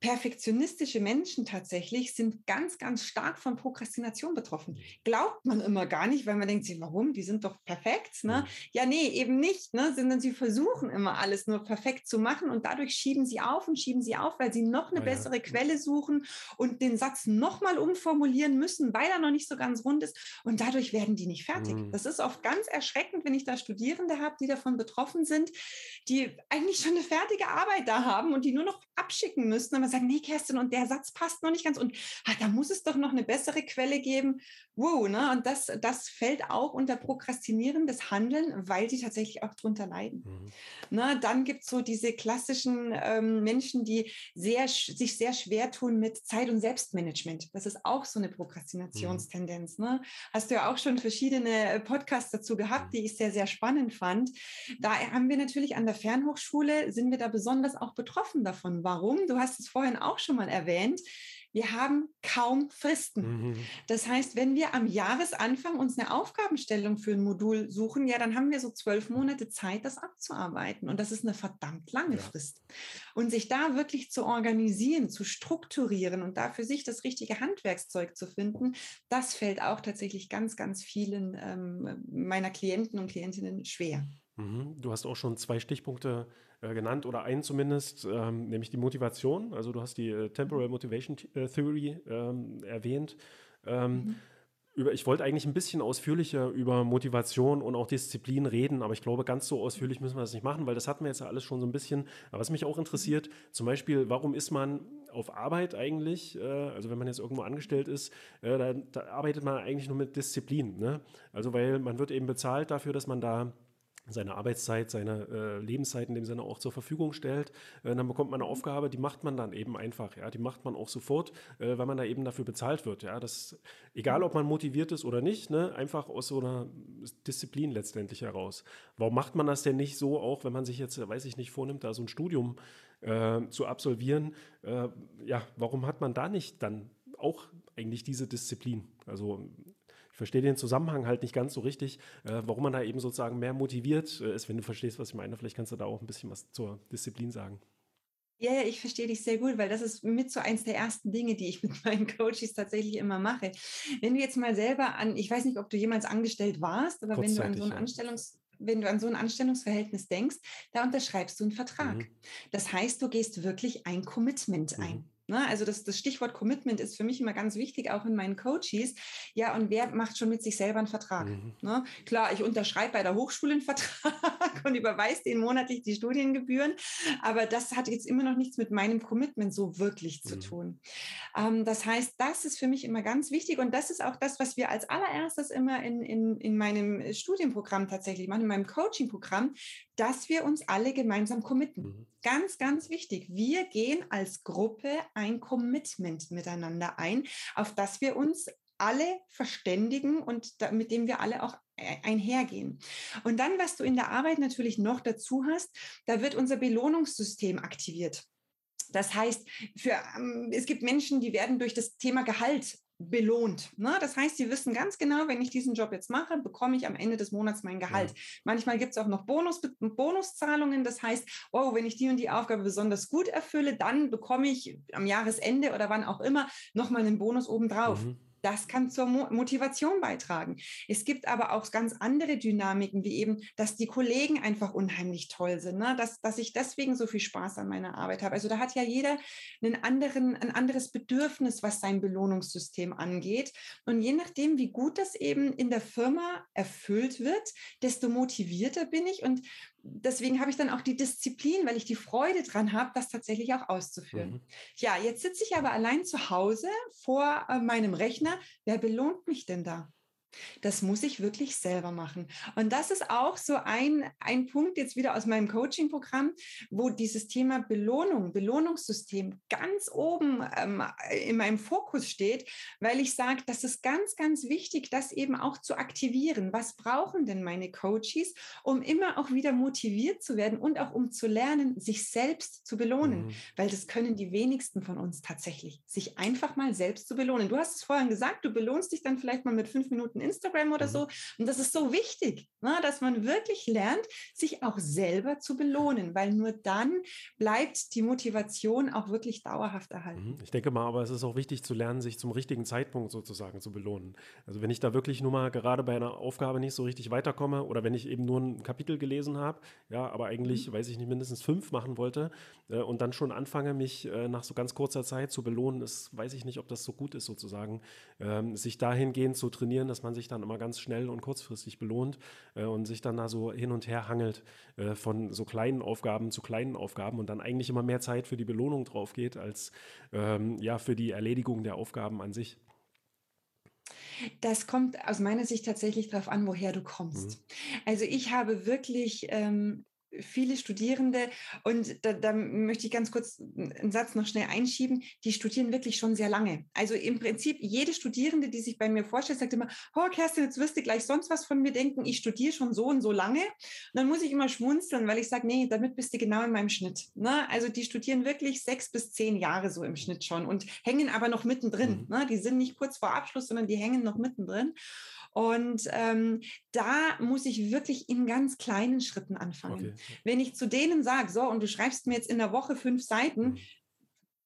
perfektionistische Menschen tatsächlich sind ganz, ganz stark von Prokrastination betroffen. Glaubt man immer gar nicht, weil man denkt sich, warum? Die sind doch perfekt. Ne? Ja, nee, eben nicht, ne? sondern sie versuchen immer alles nur perfekt zu machen und dadurch schieben sie auf und schieben sie auf, weil sie noch eine bessere ja. Quelle suchen und den Satz nochmal umformulieren müssen, weil er noch nicht so ganz rund ist und dadurch werden die nicht fertig. Mhm. Das ist oft ganz erschreckend, wenn ich da Studierende habe, die davon betroffen sind, die eigentlich schon eine fertige Arbeit da haben und die nur noch abschicken müssen, aber sagen, nee, Kerstin, und der Satz passt noch nicht ganz und ah, da muss es doch noch eine bessere Quelle geben. Wow, ne? Und das, das fällt auch unter prokrastinierendes Handeln, weil sie tatsächlich auch drunter leiden. Mhm. Ne? Dann gibt es so diese klassischen ähm, Menschen, die sehr, sich sehr schwer tun mit Zeit- und Selbstmanagement. Das ist auch so eine Prokrastinationstendenz. Mhm. Ne? Hast du ja auch schon verschiedene Podcasts dazu gehabt, mhm. die ich sehr, sehr spannend fand. Da haben wir natürlich an der Fernhochschule, sind wir da besonders auch betroffen davon. Warum? Du hast es vorher vorhin auch schon mal erwähnt, wir haben kaum Fristen. Mhm. Das heißt, wenn wir am Jahresanfang uns eine Aufgabenstellung für ein Modul suchen, ja, dann haben wir so zwölf Monate Zeit, das abzuarbeiten. Und das ist eine verdammt lange ja. Frist. Und sich da wirklich zu organisieren, zu strukturieren und da für sich das richtige Handwerkszeug zu finden, das fällt auch tatsächlich ganz, ganz vielen ähm, meiner Klienten und Klientinnen schwer.
Mhm. Du hast auch schon zwei Stichpunkte äh, genannt oder einen zumindest, ähm, nämlich die Motivation. Also du hast die äh, Temporal Motivation äh, Theory ähm, erwähnt. Ähm, mhm. Über, ich wollte eigentlich ein bisschen ausführlicher über Motivation und auch Disziplin reden, aber ich glaube, ganz so ausführlich müssen wir das nicht machen, weil das hatten wir jetzt ja alles schon so ein bisschen. Aber was mich auch interessiert, zum Beispiel, warum ist man auf Arbeit eigentlich, äh, also wenn man jetzt irgendwo angestellt ist, äh, da, da, arbeitet man eigentlich nur mit Disziplin. Ne? Also weil man wird eben bezahlt dafür, dass man da seine Arbeitszeit, seine äh, Lebenszeit in dem Sinne auch zur Verfügung stellt, äh, dann bekommt man eine Aufgabe, die macht man dann eben einfach, ja, die macht man auch sofort, äh, weil man da eben dafür bezahlt wird, ja, das, egal ob man motiviert ist oder nicht, ne, einfach aus so einer Disziplin letztendlich heraus. Warum macht man das denn nicht so, auch wenn man sich jetzt, weiß ich nicht, vornimmt, da so ein Studium äh, zu absolvieren, äh, ja, warum hat man da nicht dann auch eigentlich diese Disziplin? Also verstehe den Zusammenhang halt nicht ganz so richtig, äh, warum man da eben sozusagen mehr motiviert äh, ist, wenn du verstehst, was ich meine. Vielleicht kannst du da auch ein bisschen was zur Disziplin sagen.
Ja, ja, ich verstehe dich sehr gut, weil das ist mit so eins der ersten Dinge, die ich mit meinen Coaches tatsächlich immer mache. Wenn du jetzt mal selber an, ich weiß nicht, ob du jemals angestellt warst, aber wenn du an so ein Anstellungs wenn du an so ein Anstellungsverhältnis denkst, da unterschreibst du einen Vertrag. Mhm. Das heißt, du gehst wirklich ein Commitment mhm. ein. Ne? Also das, das Stichwort Commitment ist für mich immer ganz wichtig, auch in meinen Coaches. Ja, und wer macht schon mit sich selber einen Vertrag? Mhm. Ne? Klar, ich unterschreibe bei der Hochschule einen Vertrag und überweise denen monatlich die Studiengebühren, aber das hat jetzt immer noch nichts mit meinem Commitment so wirklich zu mhm. tun. Ähm, das heißt, das ist für mich immer ganz wichtig und das ist auch das, was wir als allererstes immer in, in, in meinem Studienprogramm tatsächlich machen, in meinem Coachingprogramm, dass wir uns alle gemeinsam committen. Mhm. Ganz, ganz wichtig. Wir gehen als Gruppe ein Commitment miteinander ein, auf das wir uns alle verständigen und da, mit dem wir alle auch einhergehen. Und dann, was du in der Arbeit natürlich noch dazu hast, da wird unser Belohnungssystem aktiviert. Das heißt, für, ähm, es gibt Menschen, die werden durch das Thema Gehalt belohnt. Ne? Das heißt, sie wissen ganz genau, wenn ich diesen Job jetzt mache, bekomme ich am Ende des Monats mein Gehalt. Ja. Manchmal gibt es auch noch Bonus, Bonuszahlungen. Das heißt, oh, wenn ich die und die Aufgabe besonders gut erfülle, dann bekomme ich am Jahresende oder wann auch immer nochmal einen Bonus obendrauf. Mhm. Das kann zur Mo Motivation beitragen. Es gibt aber auch ganz andere Dynamiken, wie eben, dass die Kollegen einfach unheimlich toll sind, ne? dass, dass ich deswegen so viel Spaß an meiner Arbeit habe. Also da hat ja jeder einen anderen, ein anderes Bedürfnis, was sein Belohnungssystem angeht. Und je nachdem, wie gut das eben in der Firma erfüllt wird, desto motivierter bin ich. Und deswegen habe ich dann auch die Disziplin, weil ich die Freude dran habe, das tatsächlich auch auszuführen. Mhm. Ja, jetzt sitze ich aber allein zu Hause vor äh, meinem Rechner. Wer belohnt mich denn da? Das muss ich wirklich selber machen. Und das ist auch so ein, ein Punkt jetzt wieder aus meinem Coaching-Programm, wo dieses Thema Belohnung, Belohnungssystem ganz oben ähm, in meinem Fokus steht, weil ich sage, das ist ganz, ganz wichtig, das eben auch zu aktivieren. Was brauchen denn meine Coaches, um immer auch wieder motiviert zu werden und auch um zu lernen, sich selbst zu belohnen? Mhm. Weil das können die wenigsten von uns tatsächlich, sich einfach mal selbst zu belohnen. Du hast es vorhin gesagt, du belohnst dich dann vielleicht mal mit fünf Minuten Instagram oder mhm. so. Und das ist so wichtig, ne, dass man wirklich lernt, sich auch selber zu belohnen, weil nur dann bleibt die Motivation auch wirklich dauerhaft erhalten.
Mhm. Ich denke mal, aber es ist auch wichtig zu lernen, sich zum richtigen Zeitpunkt sozusagen zu belohnen. Also wenn ich da wirklich nur mal gerade bei einer Aufgabe nicht so richtig weiterkomme oder wenn ich eben nur ein Kapitel gelesen habe, ja, aber eigentlich, mhm. weiß ich nicht, mindestens fünf machen wollte äh, und dann schon anfange, mich äh, nach so ganz kurzer Zeit zu belohnen, ist, weiß ich nicht, ob das so gut ist sozusagen, ähm, sich dahingehend zu trainieren, dass man man sich dann immer ganz schnell und kurzfristig belohnt äh, und sich dann da so hin und her hangelt äh, von so kleinen Aufgaben zu kleinen Aufgaben und dann eigentlich immer mehr Zeit für die Belohnung drauf geht, als ähm, ja für die Erledigung der Aufgaben an sich.
Das kommt aus meiner Sicht tatsächlich darauf an, woher du kommst. Mhm. Also ich habe wirklich ähm, viele Studierende, und da, da, möchte ich ganz kurz einen Satz noch schnell einschieben, die studieren wirklich schon sehr lange. Also im Prinzip jede Studierende, die sich bei mir vorstellt, sagt immer, oh Kerstin, jetzt wirst du gleich sonst was von mir denken, ich studiere schon so und so lange. Und dann muss ich immer schmunzeln, weil ich sage, nee, damit bist du genau in meinem Schnitt. Ne? Also die studieren wirklich sechs bis zehn Jahre so im Schnitt schon und hängen aber noch mittendrin. Mhm. Ne? Die sind nicht kurz vor Abschluss, sondern die hängen noch mittendrin. Und ähm, da muss ich wirklich in ganz kleinen Schritten anfangen. Okay. Wenn ich zu denen sage, so, und du schreibst mir jetzt in der Woche fünf Seiten, mhm.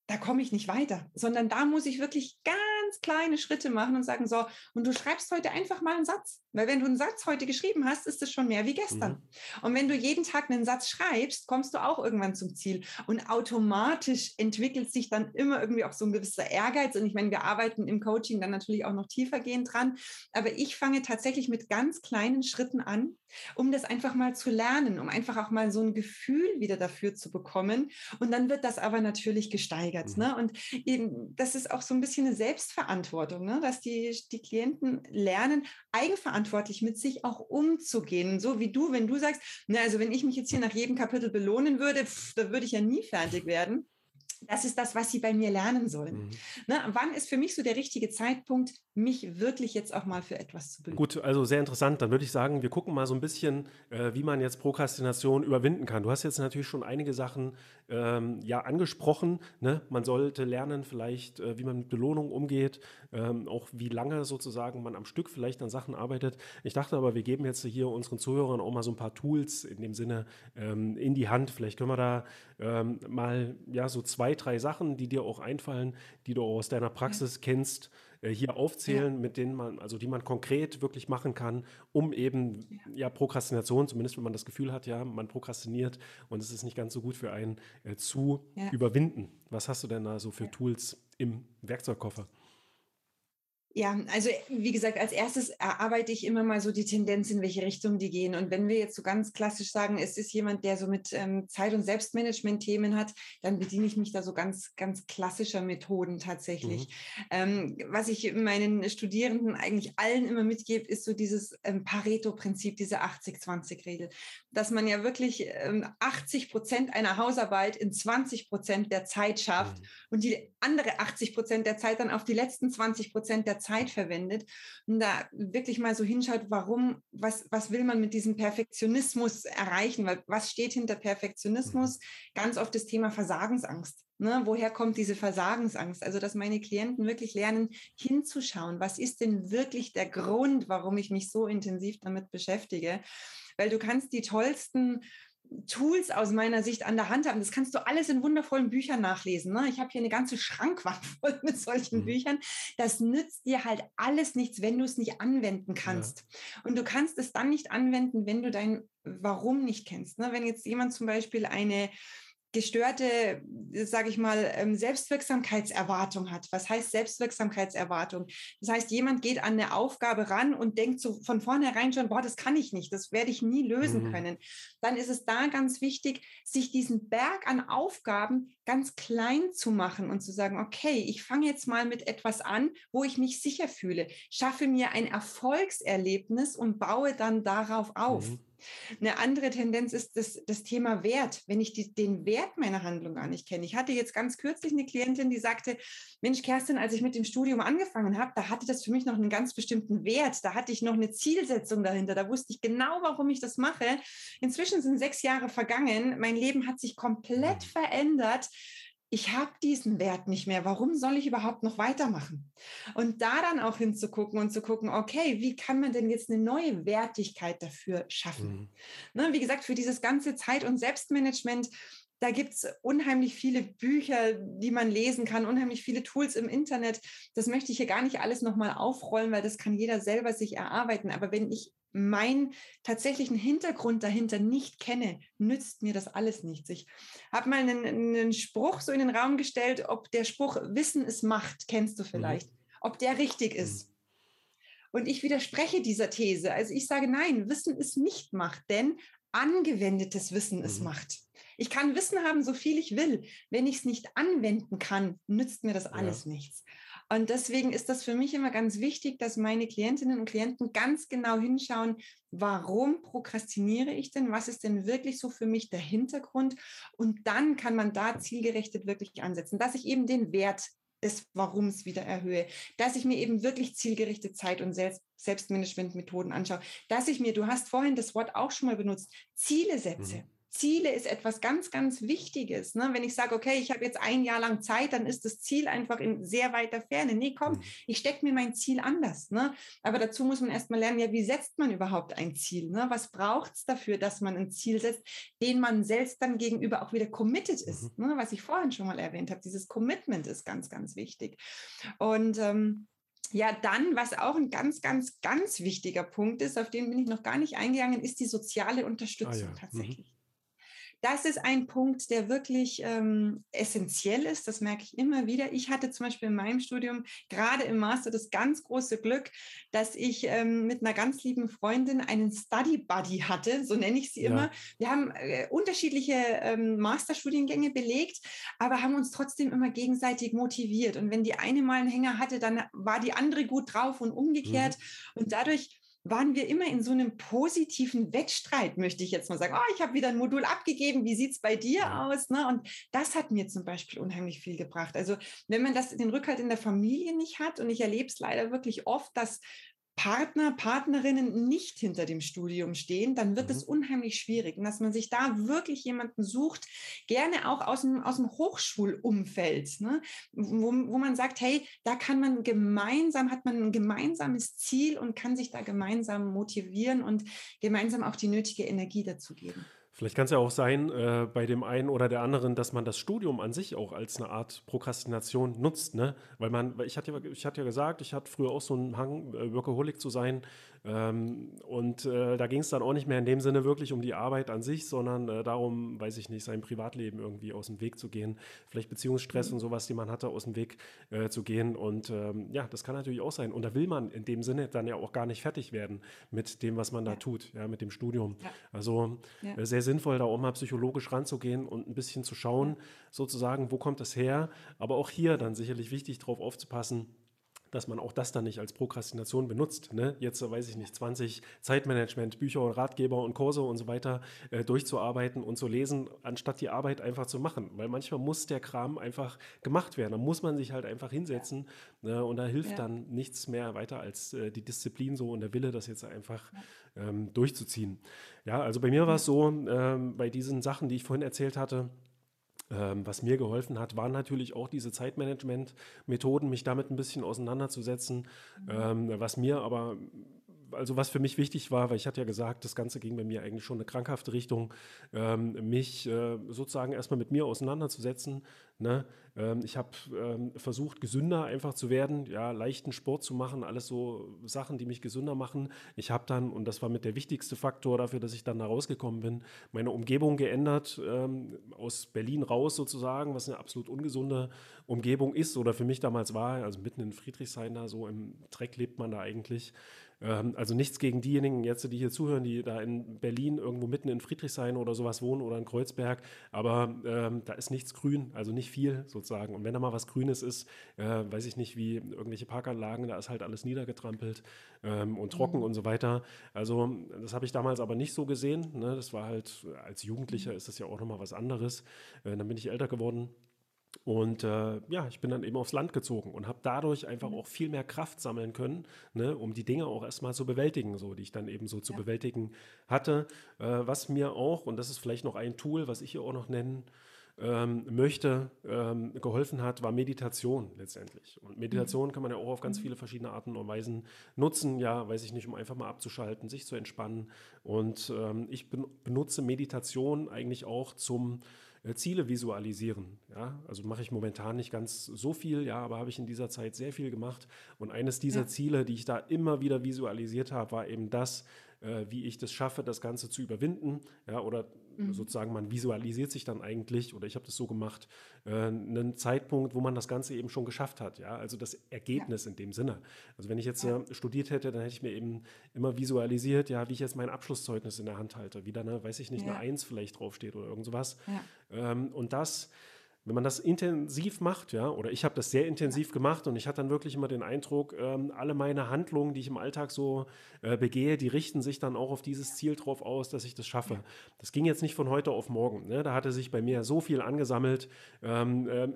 da komme ich nicht weiter, sondern da muss ich wirklich ganz ganz kleine Schritte machen und sagen, so, und du schreibst heute einfach mal einen Satz. Weil wenn du einen Satz heute geschrieben hast, ist es schon mehr wie gestern. Mhm. Und wenn du jeden Tag einen Satz schreibst, kommst du auch irgendwann zum Ziel. Und automatisch entwickelt sich dann immer irgendwie auch so ein gewisser Ehrgeiz. Und ich meine, wir arbeiten im Coaching dann natürlich auch noch tiefergehend dran. Aber ich fange tatsächlich mit ganz kleinen Schritten an, um das einfach mal zu lernen, um einfach auch mal so ein Gefühl wieder dafür zu bekommen. Und dann wird das aber natürlich gesteigert. Mhm. Ne? Und eben, das ist auch so ein bisschen eine Selbstverantwortung ne? dass die, die Klienten lernen, eigenverantwortlich mit sich auch umzugehen. So wie du, wenn du sagst, na, also wenn ich mich jetzt hier nach jedem Kapitel belohnen würde, pff, da würde ich ja nie fertig werden. Das ist das, was sie bei mir lernen sollen. Mhm. Ne, wann ist für mich so der richtige Zeitpunkt, mich wirklich jetzt auch mal für etwas zu belohnen?
Gut, also sehr interessant. Dann würde ich sagen, wir gucken mal so ein bisschen, äh, wie man jetzt Prokrastination überwinden kann. Du hast jetzt natürlich schon einige Sachen ähm, ja angesprochen. Ne? Man sollte lernen, vielleicht, äh, wie man mit Belohnung umgeht, ähm, auch wie lange sozusagen man am Stück vielleicht an Sachen arbeitet. Ich dachte aber, wir geben jetzt hier unseren Zuhörern auch mal so ein paar Tools in dem Sinne ähm, in die Hand. Vielleicht können wir da ähm, mal ja so zwei, drei Sachen, die dir auch einfallen, die du aus deiner Praxis ja. kennst, hier aufzählen, ja. mit denen man, also die man konkret wirklich machen kann, um eben ja. ja. Prokrastination, zumindest wenn man das Gefühl hat, ja, man prokrastiniert und es ist nicht ganz so gut für einen, äh, zu überwinden. Was hast du denn da so für Tools im Werkzeugkoffer?
Ja, also wie gesagt, als erstes erarbeite ich immer mal so die Tendenz, in welche Richtung die gehen. Und wenn wir jetzt so ganz klassisch sagen, es ist jemand, der so mit ähm, Zeit- und Selbstmanagement-Themen hat, dann bediene ich mich da so ganz, ganz klassischer Methoden tatsächlich. Mhm. Ähm, was ich meinen Studierenden eigentlich allen immer mitgebe, ist so dieses ähm, Pareto-Prinzip, diese 80-20-Regel, dass man ja wirklich 80 ähm, Prozent einer Hausarbeit in 20 Prozent der Zeit schafft mhm. und die andere 80 Prozent der Zeit dann auf die letzten 20 Prozent der Zeit verwendet und da wirklich mal so hinschaut, warum, was, was will man mit diesem Perfektionismus erreichen? Weil was steht hinter Perfektionismus? Mhm. Ganz oft das Thema Versagensangst. Ne, woher kommt diese Versagensangst? Also, dass meine Klienten wirklich lernen, hinzuschauen, was ist denn wirklich der Grund, warum ich mich so intensiv damit beschäftige? Weil du kannst die tollsten Tools aus meiner Sicht an der Hand haben. Das kannst du alles in wundervollen Büchern nachlesen. Ne? Ich habe hier eine ganze Schrankwand voll mit solchen mhm. Büchern. Das nützt dir halt alles nichts, wenn du es nicht anwenden kannst. Ja. Und du kannst es dann nicht anwenden, wenn du dein Warum nicht kennst. Ne? Wenn jetzt jemand zum Beispiel eine gestörte, sage ich mal, ähm, Selbstwirksamkeitserwartung hat. Was heißt Selbstwirksamkeitserwartung? Das heißt, jemand geht an eine Aufgabe ran und denkt so von vornherein schon, boah, das kann ich nicht, das werde ich nie lösen mhm. können. Dann ist es da ganz wichtig, sich diesen Berg an Aufgaben ganz klein zu machen und zu sagen, okay, ich fange jetzt mal mit etwas an, wo ich mich sicher fühle, schaffe mir ein Erfolgserlebnis und baue dann darauf auf. Mhm. Eine andere Tendenz ist das, das Thema Wert, wenn ich die, den Wert meiner Handlung gar nicht kenne. Ich hatte jetzt ganz kürzlich eine Klientin, die sagte, Mensch, Kerstin, als ich mit dem Studium angefangen habe, da hatte das für mich noch einen ganz bestimmten Wert. Da hatte ich noch eine Zielsetzung dahinter. Da wusste ich genau, warum ich das mache. Inzwischen sind sechs Jahre vergangen. Mein Leben hat sich komplett mhm. verändert ich habe diesen Wert nicht mehr. Warum soll ich überhaupt noch weitermachen? Und da dann auch hinzugucken und zu gucken, okay, wie kann man denn jetzt eine neue Wertigkeit dafür schaffen? Mhm. Ne, wie gesagt, für dieses ganze Zeit- und Selbstmanagement, da gibt es unheimlich viele Bücher, die man lesen kann, unheimlich viele Tools im Internet. Das möchte ich hier gar nicht alles nochmal aufrollen, weil das kann jeder selber sich erarbeiten. Aber wenn ich meinen tatsächlichen Hintergrund dahinter nicht kenne, nützt mir das alles nichts. Ich habe mal einen, einen, Spruch so in den Raum gestellt, ob der Spruch Wissen ist Macht, kennst du mhm. vielleicht, mhm. ob der richtig ist. Mhm. Und ich widerspreche dieser These. Also ich sage, nein, Wissen ist nicht Macht, denn angewendetes Wissen mhm. ist Macht. Ich kann Wissen haben, so viel ich will. Wenn ich es nicht anwenden kann, nützt mir das alles ja. nichts. Und deswegen ist das für mich immer ganz wichtig, dass meine Klientinnen und Klienten ganz genau hinschauen, warum prokrastiniere ich denn? Was ist denn wirklich so für mich der Hintergrund? Und dann kann man da zielgerichtet wirklich ansetzen, dass ich eben den Wert des Warums wieder erhöhe, dass ich mir eben wirklich zielgerichtet Zeit- und Selbst Selbstmanagementmethoden anschaue, dass ich mir, du hast vorhin das Wort auch schon mal benutzt, Ziele setze. Mhm. Ziele ist etwas ganz, ganz Wichtiges. Ne? Wenn ich sage, okay, ich habe jetzt ein Jahr lang Zeit, dann ist das Ziel einfach in sehr weiter Ferne. Nee, komm, mhm. ich stecke mir mein Ziel anders. Ne? Aber dazu muss man erstmal lernen, ja, wie setzt man überhaupt ein Ziel? Ne? Was braucht es dafür, dass man ein Ziel setzt, den man selbst dann gegenüber auch wieder committed ist? Mhm. Ne? Was ich vorhin schon mal erwähnt habe, dieses Commitment ist ganz, ganz wichtig. Und ähm, ja, dann, was auch ein ganz, ganz, ganz wichtiger Punkt ist, auf den bin ich noch gar nicht eingegangen, ist die soziale Unterstützung ah, ja. Mhm. tatsächlich. Mhm. Das ist ein Punkt, der wirklich ähm, essentiell ist. Das merke ich immer wieder. Ich hatte zum Beispiel in meinem Studium gerade im Master das ganz große Glück, dass ich ähm, mit einer ganz lieben Freundin einen Study Buddy hatte, so nenne ich sie ja. immer. Wir haben äh, unterschiedliche ähm, Masterstudiengänge belegt, aber haben uns trotzdem immer gegenseitig motiviert. Und wenn die eine mal einen Hänger hatte, dann war die andere gut drauf und umgekehrt. Mhm. Und dadurch waren wir immer in so einem positiven Wettstreit, möchte ich jetzt mal sagen. Oh, ich habe wieder ein Modul abgegeben, wie sieht es bei dir aus? Ne? Und das hat mir zum Beispiel unheimlich viel gebracht. Also wenn man das den Rückhalt in der Familie nicht hat, und ich erlebe es leider wirklich oft, dass Partner, Partnerinnen nicht hinter dem Studium stehen, dann wird mhm. es unheimlich schwierig. Und dass man sich da wirklich jemanden sucht, gerne auch aus dem, aus dem Hochschulumfeld, ne? wo, wo man sagt, hey, da kann man gemeinsam, hat man ein gemeinsames Ziel und kann sich da gemeinsam motivieren und gemeinsam auch die nötige Energie dazu geben.
Vielleicht kann es ja auch sein, äh, bei dem einen oder der anderen, dass man das Studium an sich auch als eine Art Prokrastination nutzt, ne? Weil man, ich hatte, ich hatte ja gesagt, ich hatte früher auch so einen Hang, äh, Workaholic zu sein. Ähm, und äh, da ging es dann auch nicht mehr in dem Sinne wirklich um die Arbeit an sich, sondern äh, darum, weiß ich nicht, sein Privatleben irgendwie aus dem Weg zu gehen, vielleicht Beziehungsstress mhm. und sowas, die man hatte, aus dem Weg äh, zu gehen. Und ähm, ja, das kann natürlich auch sein. Und da will man in dem Sinne dann ja auch gar nicht fertig werden mit dem, was man ja. da tut, ja, mit dem Studium. Ja. Also ja. Äh, sehr sinnvoll, da auch mal psychologisch ranzugehen und ein bisschen zu schauen, sozusagen, wo kommt das her. Aber auch hier dann sicherlich wichtig, darauf aufzupassen, dass man auch das dann nicht als Prokrastination benutzt. Ne? Jetzt weiß ich nicht, 20 Zeitmanagement, Bücher und Ratgeber und Kurse und so weiter äh, durchzuarbeiten und zu lesen, anstatt die Arbeit einfach zu machen. Weil manchmal muss der Kram einfach gemacht werden. Da muss man sich halt einfach hinsetzen ne? und da hilft ja. dann nichts mehr weiter als äh, die Disziplin so und der Wille, das jetzt einfach ähm, durchzuziehen. Ja, also bei mir war es so, ähm, bei diesen Sachen, die ich vorhin erzählt hatte, ähm, was mir geholfen hat, waren natürlich auch diese Zeitmanagement-Methoden, mich damit ein bisschen auseinanderzusetzen. Mhm. Ähm, was mir aber also was für mich wichtig war, weil ich hatte ja gesagt, das Ganze ging bei mir eigentlich schon eine krankhafte Richtung, ähm, mich äh, sozusagen erstmal mit mir auseinanderzusetzen. Ne? Ähm, ich habe ähm, versucht, gesünder einfach zu werden, ja, leichten Sport zu machen, alles so Sachen, die mich gesünder machen. Ich habe dann, und das war mit der wichtigste Faktor dafür, dass ich dann da rausgekommen bin, meine Umgebung geändert, ähm, aus Berlin raus sozusagen, was eine absolut ungesunde Umgebung ist oder für mich damals war, also mitten in Friedrichshain da, so im Dreck lebt man da eigentlich. Ähm, also nichts gegen diejenigen jetzt, die hier zuhören, die da in Berlin irgendwo mitten in Friedrichshain oder sowas wohnen oder in Kreuzberg, aber ähm, da ist nichts grün, also nicht viel sozusagen. Und wenn da mal was Grünes ist, äh, weiß ich nicht, wie irgendwelche Parkanlagen, da ist halt alles niedergetrampelt ähm, und trocken mhm. und so weiter. Also das habe ich damals aber nicht so gesehen. Ne? Das war halt, als Jugendlicher mhm. ist das ja auch nochmal was anderes. Äh, dann bin ich älter geworden. Und äh, ja, ich bin dann eben aufs Land gezogen und habe dadurch einfach mhm. auch viel mehr Kraft sammeln können, ne, um die Dinge auch erstmal zu bewältigen, so die ich dann eben so zu ja. bewältigen hatte. Äh, was mir auch, und das ist vielleicht noch ein Tool, was ich hier auch noch nennen ähm, möchte, ähm, geholfen hat, war Meditation letztendlich. Und Meditation mhm. kann man ja auch auf ganz mhm. viele verschiedene Arten und Weisen nutzen, ja, weiß ich nicht, um einfach mal abzuschalten, sich zu entspannen. Und ähm, ich benutze Meditation eigentlich auch zum äh, Ziele visualisieren. Ja? Also mache ich momentan nicht ganz so viel, ja, aber habe ich in dieser Zeit sehr viel gemacht. Und eines dieser ja. Ziele, die ich da immer wieder visualisiert habe, war eben das, äh, wie ich das schaffe, das Ganze zu überwinden, ja, oder mhm. sozusagen man visualisiert sich dann eigentlich, oder ich habe das so gemacht, äh, einen Zeitpunkt, wo man das Ganze eben schon geschafft hat, ja, also das Ergebnis ja. in dem Sinne. Also wenn ich jetzt ja. äh, studiert hätte, dann hätte ich mir eben immer visualisiert, ja, wie ich jetzt mein Abschlusszeugnis in der Hand halte, wie da eine, weiß ich nicht, eine Eins vielleicht draufsteht oder irgend sowas. Ähm, und das wenn man das intensiv macht, ja, oder ich habe das sehr intensiv gemacht und ich hatte dann wirklich immer den Eindruck, ähm, alle meine Handlungen, die ich im Alltag so äh, begehe, die richten sich dann auch auf dieses Ziel drauf aus, dass ich das schaffe. Das ging jetzt nicht von heute auf morgen. Ne? Da hatte sich bei mir so viel angesammelt, ähm, äh,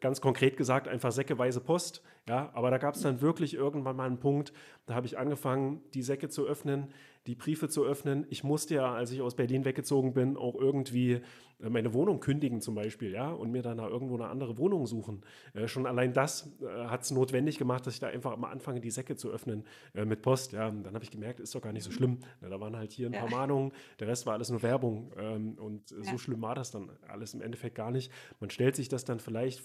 ganz konkret gesagt, einfach säckeweise Post, ja, aber da gab es dann wirklich irgendwann mal einen Punkt, da habe ich angefangen, die Säcke zu öffnen, die Briefe zu öffnen. Ich musste ja, als ich aus Berlin weggezogen bin, auch irgendwie äh, meine Wohnung kündigen zum Beispiel, ja, und mir dann irgendwo eine andere Wohnung suchen. Äh, schon allein das äh, hat es notwendig gemacht, dass ich da einfach mal anfange, die Säcke zu öffnen äh, mit Post, ja. Und dann habe ich gemerkt, ist doch gar nicht so schlimm. Ja, da waren halt hier ein ja. paar Mahnungen, der Rest war alles nur Werbung ähm, und ja. so schlimm war das dann alles im Endeffekt gar nicht. Man stellt sich das dann vielleicht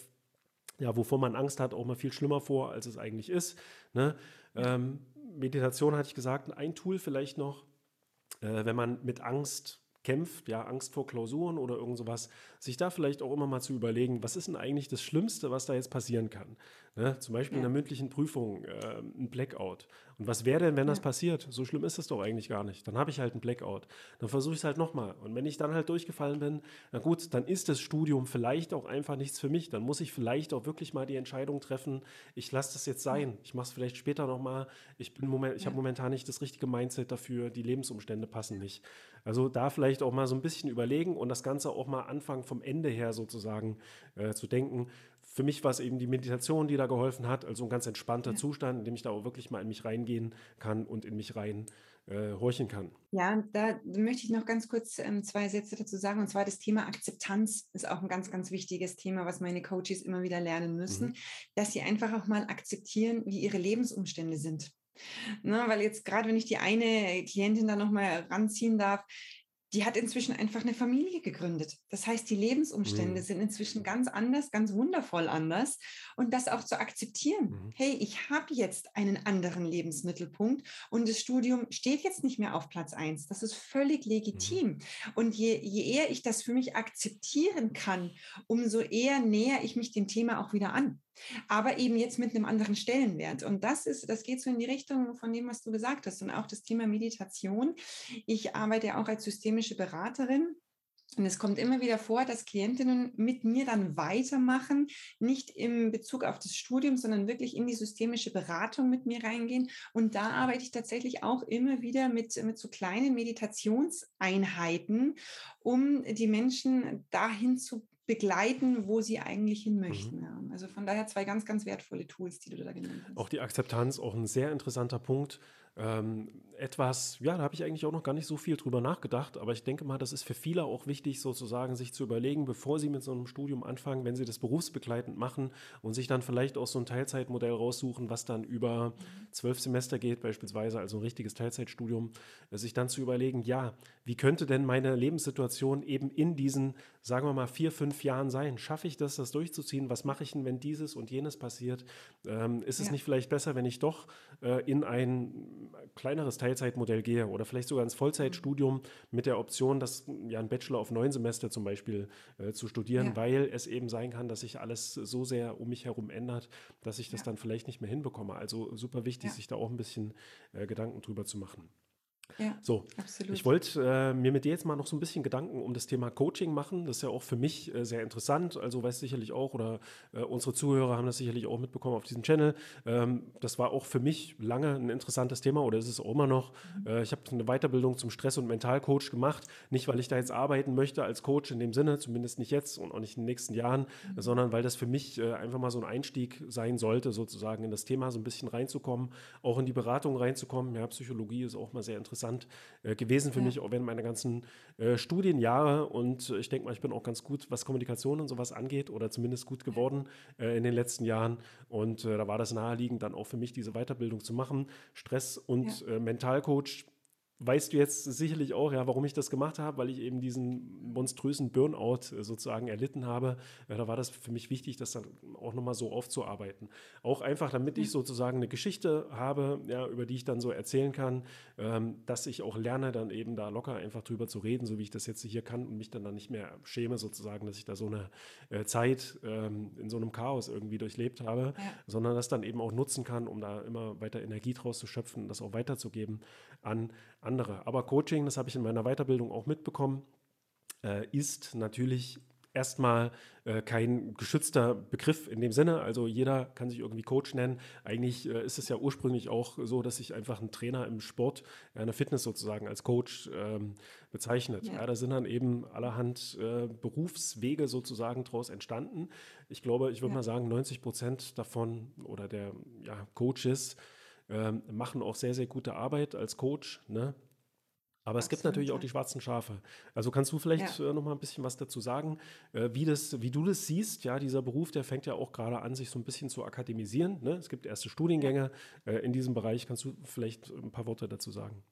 ja, wovor man Angst hat, auch mal viel schlimmer vor, als es eigentlich ist. Ne? Ähm, Meditation hatte ich gesagt, ein Tool vielleicht noch, äh, wenn man mit Angst kämpft, ja, Angst vor Klausuren oder irgend sowas, sich da vielleicht auch immer mal zu überlegen, was ist denn eigentlich das Schlimmste, was da jetzt passieren kann? Ne? Zum Beispiel ja. in der mündlichen Prüfung äh, ein Blackout. Und was wäre denn, wenn ja. das passiert? So schlimm ist es doch eigentlich gar nicht. Dann habe ich halt einen Blackout. Dann versuche ich es halt nochmal. Und wenn ich dann halt durchgefallen bin, na gut, dann ist das Studium vielleicht auch einfach nichts für mich. Dann muss ich vielleicht auch wirklich mal die Entscheidung treffen, ich lasse das jetzt sein. Ich mache es vielleicht später nochmal. Ich, moment, ich habe momentan nicht das richtige Mindset dafür. Die Lebensumstände passen nicht. Also da vielleicht auch mal so ein bisschen überlegen und das Ganze auch mal anfangen vom Ende her sozusagen äh, zu denken. Für mich war es eben die Meditation, die da geholfen hat, also ein ganz entspannter ja. Zustand, in dem ich da auch wirklich mal in mich reingehen kann und in mich rein äh, horchen kann.
Ja, da möchte ich noch ganz kurz ähm, zwei Sätze dazu sagen. Und zwar das Thema Akzeptanz ist auch ein ganz, ganz wichtiges Thema, was meine Coaches immer wieder lernen müssen, mhm. dass sie einfach auch mal akzeptieren, wie ihre Lebensumstände sind. Ne, weil jetzt gerade, wenn ich die eine Klientin da nochmal ranziehen darf, die hat inzwischen einfach eine Familie gegründet. Das heißt, die Lebensumstände mhm. sind inzwischen ganz anders, ganz wundervoll anders. Und das auch zu akzeptieren. Mhm. Hey, ich habe jetzt einen anderen Lebensmittelpunkt und das Studium steht jetzt nicht mehr auf Platz eins. Das ist völlig mhm. legitim. Mhm. Und je, je eher ich das für mich akzeptieren kann, umso eher näher ich mich dem Thema auch wieder an aber eben jetzt mit einem anderen Stellenwert. Und das ist, das geht so in die Richtung von dem, was du gesagt hast. Und auch das Thema Meditation. Ich arbeite auch als systemische Beraterin Und es kommt immer wieder vor, dass Klientinnen mit mir dann weitermachen, nicht im Bezug auf das Studium, sondern wirklich in die systemische Beratung mit mir reingehen. Und da arbeite ich tatsächlich auch immer wieder mit, mit so kleinen Meditationseinheiten, um die Menschen dahin zu begleiten, wo sie eigentlich hin möchten. Mhm. Also von daher zwei ganz, ganz wertvolle Tools, die du da genannt hast.
Auch die Akzeptanz, auch ein sehr interessanter Punkt. Ähm, etwas, ja, da habe ich eigentlich auch noch gar nicht so viel drüber nachgedacht, aber ich denke mal, das ist für viele auch wichtig, sozusagen sich zu überlegen, bevor sie mit so einem Studium anfangen, wenn sie das berufsbegleitend machen und sich dann vielleicht auch so ein Teilzeitmodell raussuchen, was dann über zwölf Semester geht, beispielsweise, also ein richtiges Teilzeitstudium, sich dann zu überlegen, ja, wie könnte denn meine Lebenssituation eben in diesen, sagen wir mal, vier, fünf Jahren sein? Schaffe ich das, das durchzuziehen? Was mache ich denn, wenn dieses und jenes passiert? Ähm, ist es ja. nicht vielleicht besser, wenn ich doch äh, in ein kleineres Teilzeitmodell gehe oder vielleicht sogar ins Vollzeitstudium mit der Option, das ja ein Bachelor auf neun Semester zum Beispiel äh, zu studieren, ja. weil es eben sein kann, dass sich alles so sehr um mich herum ändert, dass ich das ja. dann vielleicht nicht mehr hinbekomme. Also super wichtig, sich da auch ein bisschen äh, Gedanken drüber zu machen. Ja, so, absolut. ich wollte äh, mir mit dir jetzt mal noch so ein bisschen Gedanken um das Thema Coaching machen. Das ist ja auch für mich äh, sehr interessant. Also weißt sicherlich auch, oder äh, unsere Zuhörer haben das sicherlich auch mitbekommen auf diesem Channel. Ähm, das war auch für mich lange ein interessantes Thema oder ist es auch immer noch. Mhm. Äh, ich habe eine Weiterbildung zum Stress- und Mentalcoach gemacht. Nicht, weil ich da jetzt arbeiten möchte als Coach in dem Sinne, zumindest nicht jetzt und auch nicht in den nächsten Jahren, mhm. sondern weil das für mich äh, einfach mal so ein Einstieg sein sollte, sozusagen in das Thema so ein bisschen reinzukommen, auch in die Beratung reinzukommen. Ja, Psychologie ist auch mal sehr interessant interessant äh, gewesen für ja. mich, auch während meiner ganzen äh, Studienjahre. Und ich denke mal, ich bin auch ganz gut, was Kommunikation und sowas angeht, oder zumindest gut geworden äh, in den letzten Jahren. Und äh, da war das naheliegend, dann auch für mich diese Weiterbildung zu machen. Stress- und ja. Äh, Mentalcoach weißt du jetzt sicherlich auch, ja, warum ich das gemacht habe, weil ich eben diesen monströsen Burnout äh, sozusagen erlitten habe. Ja, da war das für mich wichtig, das dann auch nochmal so aufzuarbeiten. Auch einfach, damit ich sozusagen eine Geschichte habe, ja, über die ich dann so erzählen kann, ähm, dass ich auch lerne, dann eben da locker einfach drüber zu reden, so wie ich das jetzt hier kann und mich dann, dann nicht mehr schäme, sozusagen, dass ich da so eine äh, Zeit ähm, in so einem Chaos irgendwie durchlebt habe, ja. sondern das dann eben auch nutzen kann, um da immer weiter Energie draus zu schöpfen, das auch weiterzugeben an andere. Aber Coaching, das habe ich in meiner Weiterbildung auch mitbekommen, äh, ist natürlich erstmal äh, kein geschützter Begriff in dem Sinne. Also jeder kann sich irgendwie Coach nennen. Eigentlich äh, ist es ja ursprünglich auch so, dass sich einfach ein Trainer im Sport, äh, eine Fitness sozusagen als Coach ähm, bezeichnet. Ja. ja. da sind dann eben allerhand äh, Berufswege sozusagen daraus entstanden. Ich glaube, ich würde ja. mal sagen, 90 Prozent davon oder der Coaches ähm, machen auch sehr, sehr gute Arbeit als Coach. Ne? Aber es gibt natürlich auch die schwarzen Schafe. Also kannst du vielleicht ja. äh, noch mal ein bisschen was dazu sagen, äh, wie, das, wie du das siehst? Ja, dieser Beruf, der fängt ja auch gerade an, sich so ein bisschen zu akademisieren. Ne? Es gibt erste Studiengänge äh, in diesem Bereich. Kannst du vielleicht ein paar Worte dazu sagen?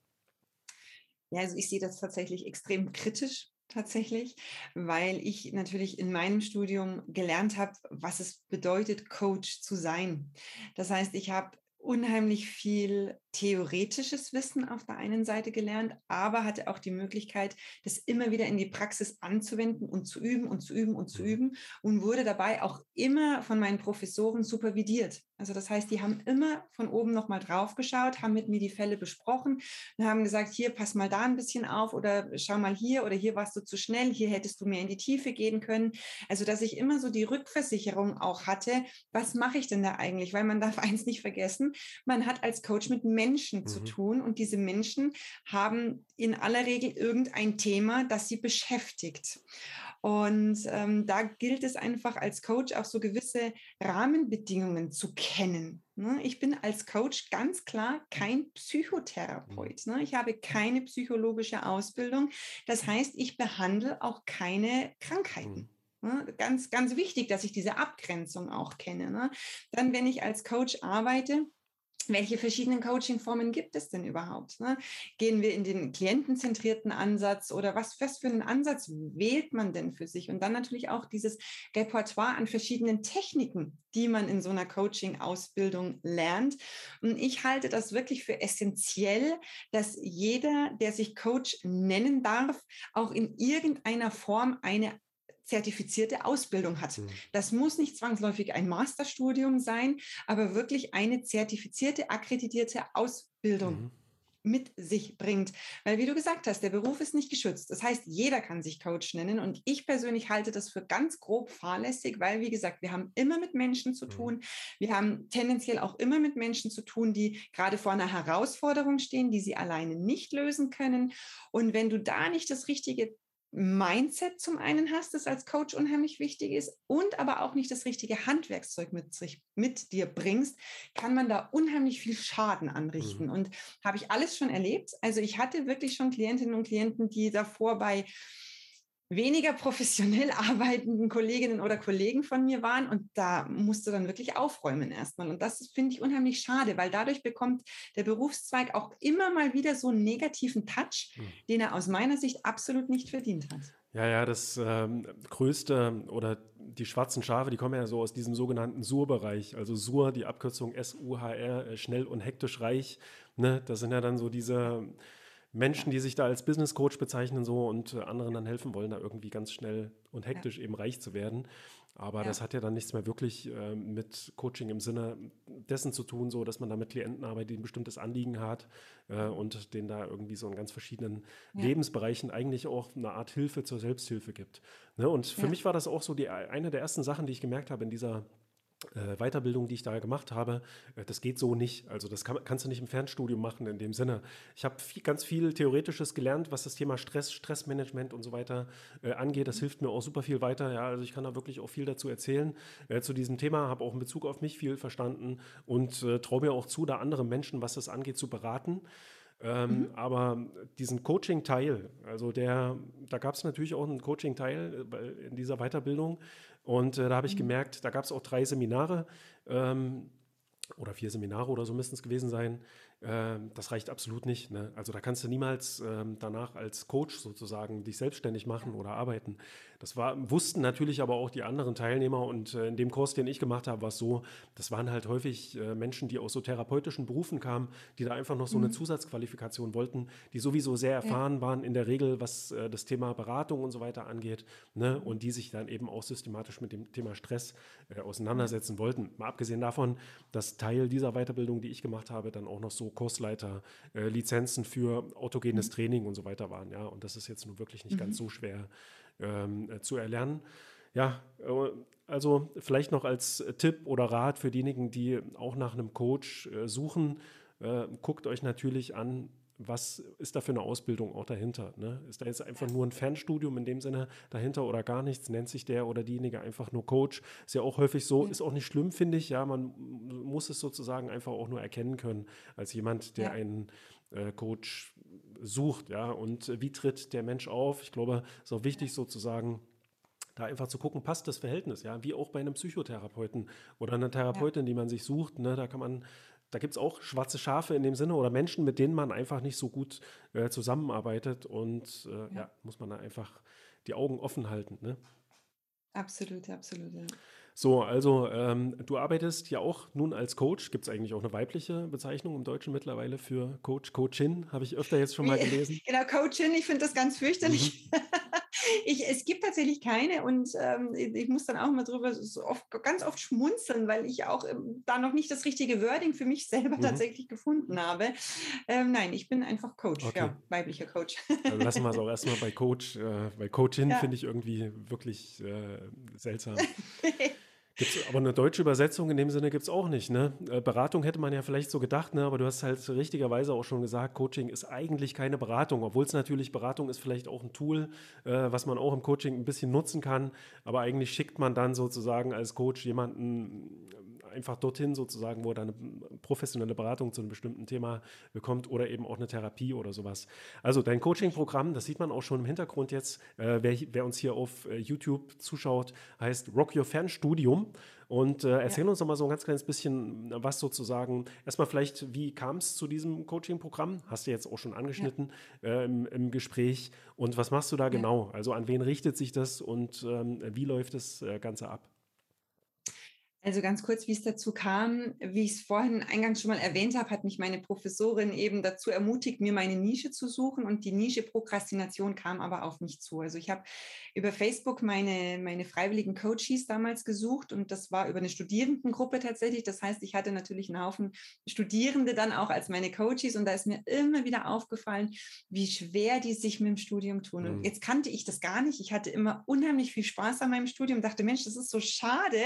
Ja, also ich sehe das tatsächlich extrem kritisch tatsächlich, weil ich natürlich in meinem Studium gelernt habe, was es bedeutet, Coach zu sein. Das heißt, ich habe unheimlich viel theoretisches Wissen auf der einen Seite gelernt, aber hatte auch die Möglichkeit, das immer wieder in die Praxis anzuwenden und zu üben und zu üben und zu mhm. üben und wurde dabei auch immer von meinen Professoren supervidiert. Also das heißt, die haben immer von oben nochmal drauf geschaut, haben mit mir die Fälle besprochen und haben gesagt, hier pass mal da ein bisschen auf oder schau mal hier oder hier warst du zu schnell, hier hättest du mehr in die Tiefe gehen können. Also dass ich immer so die Rückversicherung auch hatte, was mache ich denn da eigentlich? Weil man darf eins nicht vergessen, man hat als Coach mit Menschen mhm. zu tun und diese Menschen haben in aller Regel irgendein Thema, das sie beschäftigt. Und ähm, da gilt es einfach als Coach auch so gewisse Rahmenbedingungen zu kennen. Ne? Ich bin als Coach ganz klar kein Psychotherapeut. Ne? Ich habe keine psychologische Ausbildung. Das heißt, ich behandle auch keine Krankheiten. Mhm. Ne? Ganz, ganz wichtig, dass ich diese Abgrenzung auch kenne. Ne? Dann, wenn ich als Coach arbeite, welche verschiedenen Coaching-Formen gibt es denn überhaupt? Ne? Gehen wir in den klientenzentrierten Ansatz oder was, was für einen Ansatz wählt man denn für sich? Und dann natürlich auch dieses Repertoire an verschiedenen Techniken, die man in so einer Coaching-Ausbildung lernt. Und ich halte das wirklich für essentiell, dass jeder, der sich Coach nennen darf, auch in irgendeiner Form eine zertifizierte Ausbildung hat. Mhm. Das muss nicht zwangsläufig ein Masterstudium sein, aber wirklich eine zertifizierte, akkreditierte Ausbildung. Mhm mit sich bringt. Weil, wie du gesagt hast, der Beruf ist nicht geschützt. Das heißt, jeder kann sich Coach nennen. Und ich persönlich halte das für ganz grob fahrlässig, weil, wie gesagt, wir haben immer mit Menschen zu mhm. tun. Wir haben tendenziell auch immer mit Menschen zu tun, die gerade vor einer Herausforderung stehen, die sie alleine nicht lösen können. Und wenn du da nicht das richtige Mindset zum einen hast, das als Coach unheimlich wichtig ist und aber auch nicht das richtige Handwerkszeug mit, sich, mit dir bringst, kann man da unheimlich viel Schaden anrichten. Mhm. Und habe ich alles schon erlebt. Also ich hatte wirklich schon Klientinnen und Klienten, die davor bei weniger professionell arbeitenden Kolleginnen oder Kollegen von mir waren. Und da musst du dann wirklich aufräumen erstmal. Und das finde ich unheimlich schade, weil dadurch bekommt der Berufszweig auch immer mal wieder so einen negativen Touch, hm. den er aus meiner Sicht absolut nicht verdient hat.
Ja, ja, das ähm, größte oder die schwarzen Schafe, die kommen ja so aus diesem sogenannten SUR-Bereich. Also SUR, die Abkürzung S-U-H-R, äh, schnell und hektisch reich. Ne? Das sind ja dann so diese Menschen, die sich da als Business Coach bezeichnen so und äh, anderen dann helfen wollen, da irgendwie ganz schnell und hektisch ja. eben reich zu werden. Aber ja. das hat ja dann nichts mehr wirklich äh, mit Coaching im Sinne dessen zu tun, so dass man da mit Klienten arbeitet, die ein bestimmtes Anliegen hat äh, und denen da irgendwie so in ganz verschiedenen ja. Lebensbereichen eigentlich auch eine Art Hilfe zur Selbsthilfe gibt. Ne? Und für mich war das auch so die eine der ersten Sachen, die ich gemerkt habe in dieser äh, Weiterbildung, die ich da gemacht habe, äh, das geht so nicht. Also das kann, kannst du nicht im Fernstudium machen in dem Sinne. Ich habe viel, ganz viel Theoretisches gelernt, was das Thema Stress, Stressmanagement und so weiter äh, angeht. Das hilft mir auch super viel weiter. Ja, also ich kann da wirklich auch viel dazu erzählen äh, zu diesem Thema, habe auch in Bezug auf mich viel verstanden und äh, traue mir auch zu, da andere Menschen, was das angeht, zu beraten. Ähm, mhm. Aber diesen Coaching-Teil, also der, da gab es natürlich auch einen Coaching-Teil in dieser Weiterbildung, und äh, da habe ich mhm. gemerkt, da gab es auch drei Seminare ähm, oder vier Seminare oder so müssten es gewesen sein. Ähm, das reicht absolut nicht. Ne? Also da kannst du niemals ähm, danach als Coach sozusagen dich selbstständig machen oder arbeiten. Das war, wussten natürlich aber auch die anderen Teilnehmer und äh, in dem Kurs, den ich gemacht habe, war es so, das waren halt häufig äh, Menschen, die aus so therapeutischen Berufen kamen, die da einfach noch so mhm. eine Zusatzqualifikation wollten, die sowieso sehr erfahren ja. waren in der Regel, was äh, das Thema Beratung und so weiter angeht ne? und die sich dann eben auch systematisch mit dem Thema Stress äh, auseinandersetzen wollten. Mal abgesehen davon, dass Teil dieser Weiterbildung, die ich gemacht habe, dann auch noch so Kursleiter, äh, Lizenzen für autogenes mhm. Training und so weiter waren. Ja, und das ist jetzt nun wirklich nicht mhm. ganz so schwer ähm, äh, zu erlernen. Ja, äh, also vielleicht noch als Tipp oder Rat für diejenigen, die auch nach einem Coach äh, suchen, äh, guckt euch natürlich an, was ist da für eine Ausbildung auch dahinter? Ne? Ist da jetzt einfach nur ein Fernstudium in dem Sinne dahinter oder gar nichts? Nennt sich der oder diejenige einfach nur Coach? Ist ja auch häufig so, ist auch nicht schlimm, finde ich. Ja, man muss es sozusagen einfach auch nur erkennen können als jemand, der ja. einen äh, Coach sucht. Ja, und wie tritt der Mensch auf? Ich glaube, es ist auch wichtig sozusagen, da einfach zu gucken, passt das Verhältnis, ja, wie auch bei einem Psychotherapeuten oder einer Therapeutin, ja. die man sich sucht, ne, da kann man da gibt es auch schwarze Schafe in dem Sinne oder Menschen, mit denen man einfach nicht so gut äh, zusammenarbeitet und äh, ja. ja. muss man da einfach die Augen offen halten. Ne?
Absolut, absolut. Ja.
So, also ähm, du arbeitest ja auch nun als Coach. Gibt es eigentlich auch eine weibliche Bezeichnung im Deutschen mittlerweile für Coach, Coachin? Habe ich öfter jetzt schon mal gelesen.
Genau, Coachin, ich finde das ganz fürchterlich. Mhm. ich, es gibt tatsächlich keine und ähm, ich muss dann auch mal drüber so oft, ganz oft schmunzeln, weil ich auch ähm, da noch nicht das richtige Wording für mich selber mhm. tatsächlich gefunden habe. Ähm, nein, ich bin einfach Coach, okay. ja, weiblicher Coach.
Also lassen wir es auch erstmal bei Coach, äh, bei Coachin ja. finde ich irgendwie wirklich äh, seltsam. Gibt's, aber eine deutsche Übersetzung in dem Sinne gibt es auch nicht. Ne? Äh, Beratung hätte man ja vielleicht so gedacht, ne? aber du hast halt richtigerweise auch schon gesagt, Coaching ist eigentlich keine Beratung, obwohl es natürlich Beratung ist vielleicht auch ein Tool, äh, was man auch im Coaching ein bisschen nutzen kann. Aber eigentlich schickt man dann sozusagen als Coach jemanden einfach dorthin sozusagen, wo er eine professionelle Beratung zu einem bestimmten Thema bekommt oder eben auch eine Therapie oder sowas. Also dein Coaching-Programm, das sieht man auch schon im Hintergrund jetzt. Äh, wer, wer, uns hier auf äh, YouTube zuschaut, heißt Rock Your Fernstudium. Und äh, erzähl ja. uns noch mal so ein ganz kleines bisschen, was sozusagen, erstmal vielleicht, wie kam es zu diesem Coaching-Programm? Hast du jetzt auch schon angeschnitten ja. äh, im, im, Gespräch. Und was machst du da ja. genau? Also an wen richtet sich das und ähm, wie läuft das äh, Ganze ab?
Also ganz kurz, wie es dazu kam, wie ich es vorhin eingangs schon mal erwähnt habe, hat mich meine Professorin eben dazu ermutigt, mir meine Nische zu suchen und die Nische Prokrastination kam aber auf mich zu. Also ich habe über Facebook meine, meine freiwilligen Coaches damals gesucht und das war über eine Studierendengruppe tatsächlich. Das heißt, ich hatte natürlich einen Haufen Studierende dann auch als meine Coaches und da ist mir immer wieder aufgefallen, wie schwer die sich mit dem Studium tun. Und mhm. jetzt kannte ich das gar nicht. Ich hatte immer unheimlich viel Spaß an meinem Studium, dachte, Mensch, das ist so schade.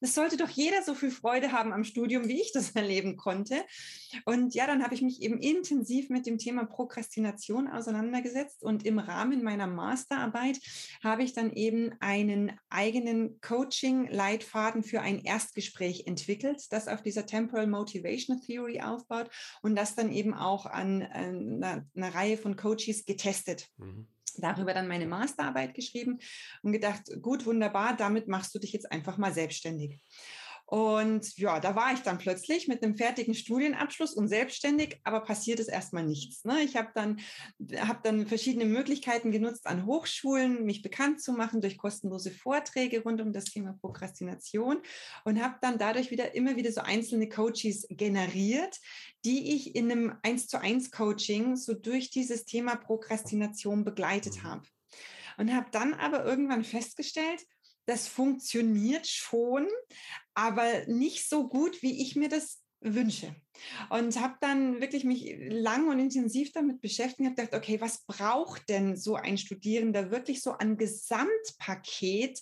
Das sollte doch jeder so viel Freude haben am Studium, wie ich das erleben konnte. Und ja, dann habe ich mich eben intensiv mit dem Thema Prokrastination auseinandergesetzt und im Rahmen meiner Masterarbeit habe ich dann eben einen eigenen Coaching-Leitfaden für ein Erstgespräch entwickelt, das auf dieser Temporal Motivation Theory aufbaut und das dann eben auch an einer, einer Reihe von Coaches getestet. Mhm darüber dann meine Masterarbeit geschrieben und gedacht, gut, wunderbar, damit machst du dich jetzt einfach mal selbstständig. Und ja, da war ich dann plötzlich mit einem fertigen Studienabschluss und selbstständig, aber passiert ist erstmal nichts. Ne? Ich habe dann, hab dann verschiedene Möglichkeiten genutzt, an Hochschulen mich bekannt zu machen durch kostenlose Vorträge rund um das Thema Prokrastination und habe dann dadurch wieder immer wieder so einzelne Coaches generiert, die ich in einem 1 zu 1 Coaching so durch dieses Thema Prokrastination begleitet mhm. habe. Und habe dann aber irgendwann festgestellt, das funktioniert schon, aber nicht so gut, wie ich mir das wünsche. Und habe dann wirklich mich lang und intensiv damit beschäftigt und gedacht, okay, was braucht denn so ein Studierender wirklich so an Gesamtpaket,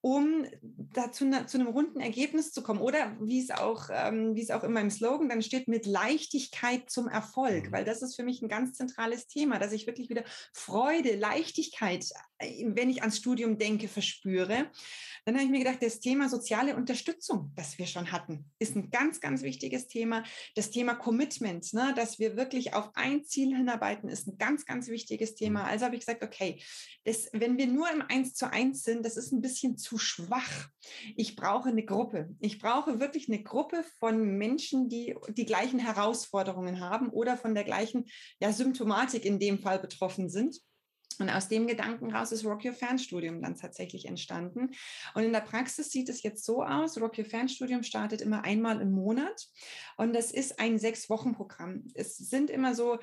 um dazu zu einem runden Ergebnis zu kommen? Oder wie es auch, ähm, wie es auch in meinem Slogan dann steht, mit Leichtigkeit zum Erfolg, mhm. weil das ist für mich ein ganz zentrales Thema, dass ich wirklich wieder Freude, Leichtigkeit, äh, wenn ich ans Studium denke, verspüre. Dann habe ich mir gedacht, das Thema soziale Unterstützung, das wir schon hatten, ist ein ganz, ganz wichtiges Thema. Das Thema Commitment, ne, dass wir wirklich auf ein Ziel hinarbeiten, ist ein ganz, ganz wichtiges Thema. Mhm. Also habe ich gesagt, okay, das, wenn wir nur im Eins zu eins sind, das ist ein bisschen zu schwach. Ich brauche eine Gruppe. Ich brauche wirklich eine Gruppe von Menschen, die die gleichen Herausforderungen haben oder von der gleichen ja, Symptomatik in dem Fall betroffen sind. Und aus dem Gedanken raus ist Rock Your Fernstudium dann tatsächlich entstanden. Und in der Praxis sieht es jetzt so aus, Rock Your Fernstudium startet immer einmal im Monat und das ist ein Sechs-Wochen-Programm. Es sind immer so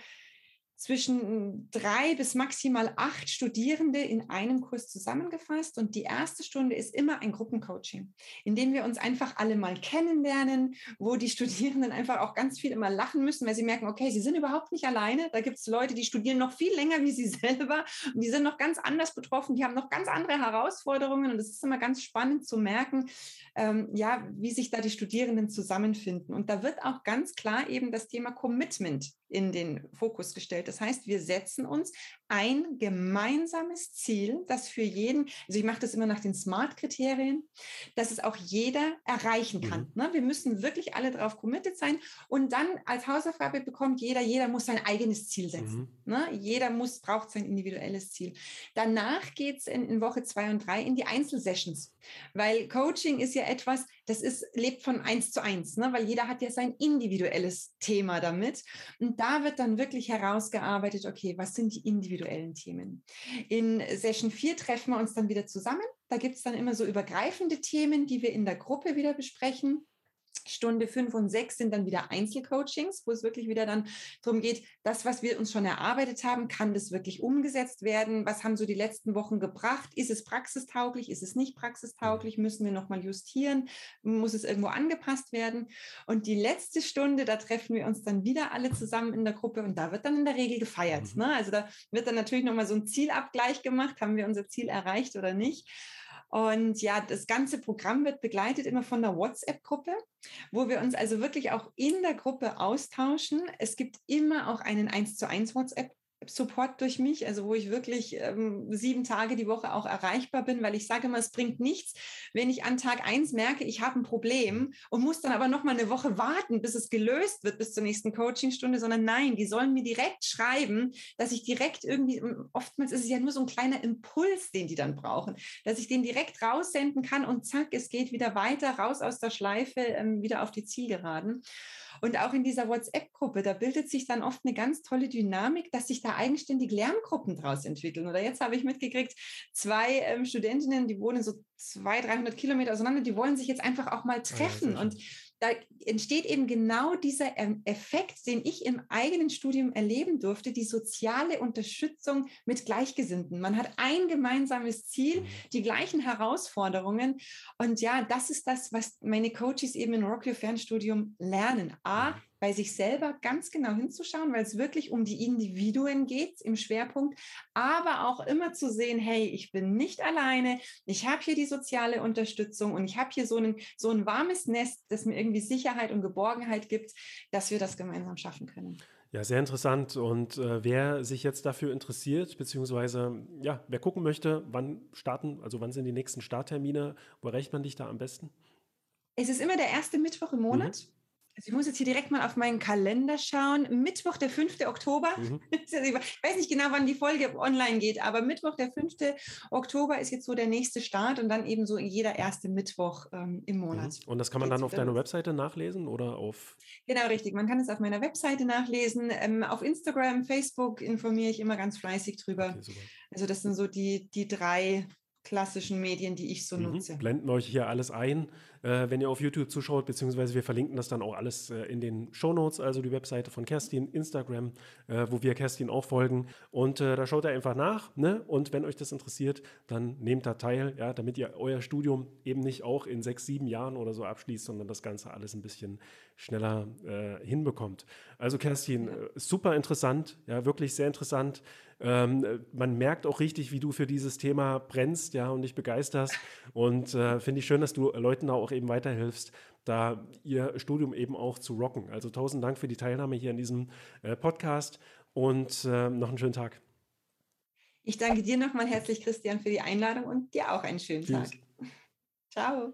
zwischen drei bis maximal acht Studierende in einem Kurs zusammengefasst. Und die erste Stunde ist immer ein Gruppencoaching, in dem wir uns einfach alle mal kennenlernen, wo die Studierenden einfach auch ganz viel immer lachen müssen, weil sie merken, okay, sie sind überhaupt nicht alleine. Da gibt es Leute, die studieren noch viel länger wie sie selber und die sind noch ganz anders betroffen, die haben noch ganz andere Herausforderungen. Und es ist immer ganz spannend zu merken, ähm, ja, wie sich da die Studierenden zusammenfinden. Und da wird auch ganz klar eben das Thema Commitment in den Fokus gestellt. Das heißt, wir setzen uns ein gemeinsames Ziel, das für jeden, also ich mache das immer nach den SMART-Kriterien, dass es auch jeder erreichen kann. Mhm. Ne? Wir müssen wirklich alle darauf committed sein und dann als Hausaufgabe bekommt jeder, jeder muss sein eigenes Ziel setzen. Mhm. Ne? Jeder muss, braucht sein individuelles Ziel. Danach geht es in, in Woche zwei und drei in die Einzelsessions, weil Coaching ist ja etwas, das ist, lebt von eins zu eins, ne? weil jeder hat ja sein individuelles Thema damit. Und da wird dann wirklich herausgearbeitet, okay, was sind die individuellen Themen? In Session 4 treffen wir uns dann wieder zusammen. Da gibt es dann immer so übergreifende Themen, die wir in der Gruppe wieder besprechen. Stunde fünf und sechs sind dann wieder Einzelcoachings, wo es wirklich wieder dann darum geht, das, was wir uns schon erarbeitet haben, kann das wirklich umgesetzt werden? Was haben so die letzten Wochen gebracht? Ist es praxistauglich? Ist es nicht praxistauglich? Müssen wir nochmal justieren? Muss es irgendwo angepasst werden? Und die letzte Stunde, da treffen wir uns dann wieder alle zusammen in der Gruppe und da wird dann in der Regel gefeiert. Mhm. Ne? Also da wird dann natürlich nochmal so ein Zielabgleich gemacht. Haben wir unser Ziel erreicht oder nicht? Und ja, das ganze Programm wird begleitet immer von einer WhatsApp-Gruppe, wo wir uns also wirklich auch in der Gruppe austauschen. Es gibt immer auch einen 1 zu 1 WhatsApp Support durch mich, also wo ich wirklich ähm, sieben Tage die Woche auch erreichbar bin, weil ich sage immer, es bringt nichts, wenn ich an Tag eins merke, ich habe ein Problem und muss dann aber noch mal eine Woche warten, bis es gelöst wird bis zur nächsten Coachingstunde, sondern nein, die sollen mir direkt schreiben, dass ich direkt irgendwie, oftmals ist es ja nur so ein kleiner Impuls, den die dann brauchen, dass ich den direkt raussenden kann und zack, es geht wieder weiter, raus aus der Schleife, ähm, wieder auf die Zielgeraden. Und auch in dieser WhatsApp-Gruppe, da bildet sich dann oft eine ganz tolle Dynamik, dass sich da eigenständig Lerngruppen draus entwickeln. Oder jetzt habe ich mitgekriegt, zwei ähm, Studentinnen, die wohnen so 200, 300 Kilometer auseinander, die wollen sich jetzt einfach auch mal treffen. Ah, ja, und da entsteht eben genau dieser Effekt, den ich im eigenen Studium erleben durfte, die soziale Unterstützung mit Gleichgesinnten. Man hat ein gemeinsames Ziel, mhm. die gleichen Herausforderungen. Und ja, das ist das, was meine Coaches eben in Rock Your Fernstudium lernen. A, mhm bei sich selber ganz genau hinzuschauen, weil es wirklich um die Individuen geht im Schwerpunkt, aber auch immer zu sehen, hey, ich bin nicht alleine, ich habe hier die soziale Unterstützung und ich habe hier so ein, so ein warmes Nest, das mir irgendwie Sicherheit und Geborgenheit gibt, dass wir das gemeinsam schaffen können.
Ja, sehr interessant. Und äh, wer sich jetzt dafür interessiert, beziehungsweise ja, wer gucken möchte, wann starten, also wann sind die nächsten Starttermine, wo erreicht man dich da am besten?
Es ist immer der erste Mittwoch im Monat. Mhm. Also ich muss jetzt hier direkt mal auf meinen Kalender schauen. Mittwoch, der 5. Oktober. Mhm. ich weiß nicht genau, wann die Folge online geht, aber Mittwoch, der 5. Oktober ist jetzt so der nächste Start und dann eben so jeder erste Mittwoch ähm, im Monat.
Mhm. Und das kann man dann auf deiner Webseite nachlesen oder auf?
Genau, richtig. Man kann es auf meiner Webseite nachlesen. Ähm, auf Instagram, Facebook informiere ich immer ganz fleißig drüber. Okay, also das sind so die, die drei klassischen Medien, die ich so mhm. nutze.
Blenden wir euch hier alles ein äh, wenn ihr auf YouTube zuschaut, beziehungsweise wir verlinken das dann auch alles äh, in den Show Notes, also die Webseite von Kerstin, Instagram, äh, wo wir Kerstin auch folgen. Und äh, da schaut ihr einfach nach. Ne? Und wenn euch das interessiert, dann nehmt da teil, ja, damit ihr euer Studium eben nicht auch in sechs, sieben Jahren oder so abschließt, sondern das Ganze alles ein bisschen schneller äh, hinbekommt. Also Kerstin, ja. Äh, super interessant, ja, wirklich sehr interessant. Ähm, man merkt auch richtig, wie du für dieses Thema brennst, ja, und dich begeisterst. Und äh, finde ich schön, dass du Leuten da auch eben weiterhilfst, da ihr Studium eben auch zu rocken. Also tausend Dank für die Teilnahme hier in diesem äh, Podcast und äh, noch einen schönen Tag.
Ich danke dir nochmal herzlich, Christian, für die Einladung und dir auch einen schönen Tschüss. Tag. Ciao.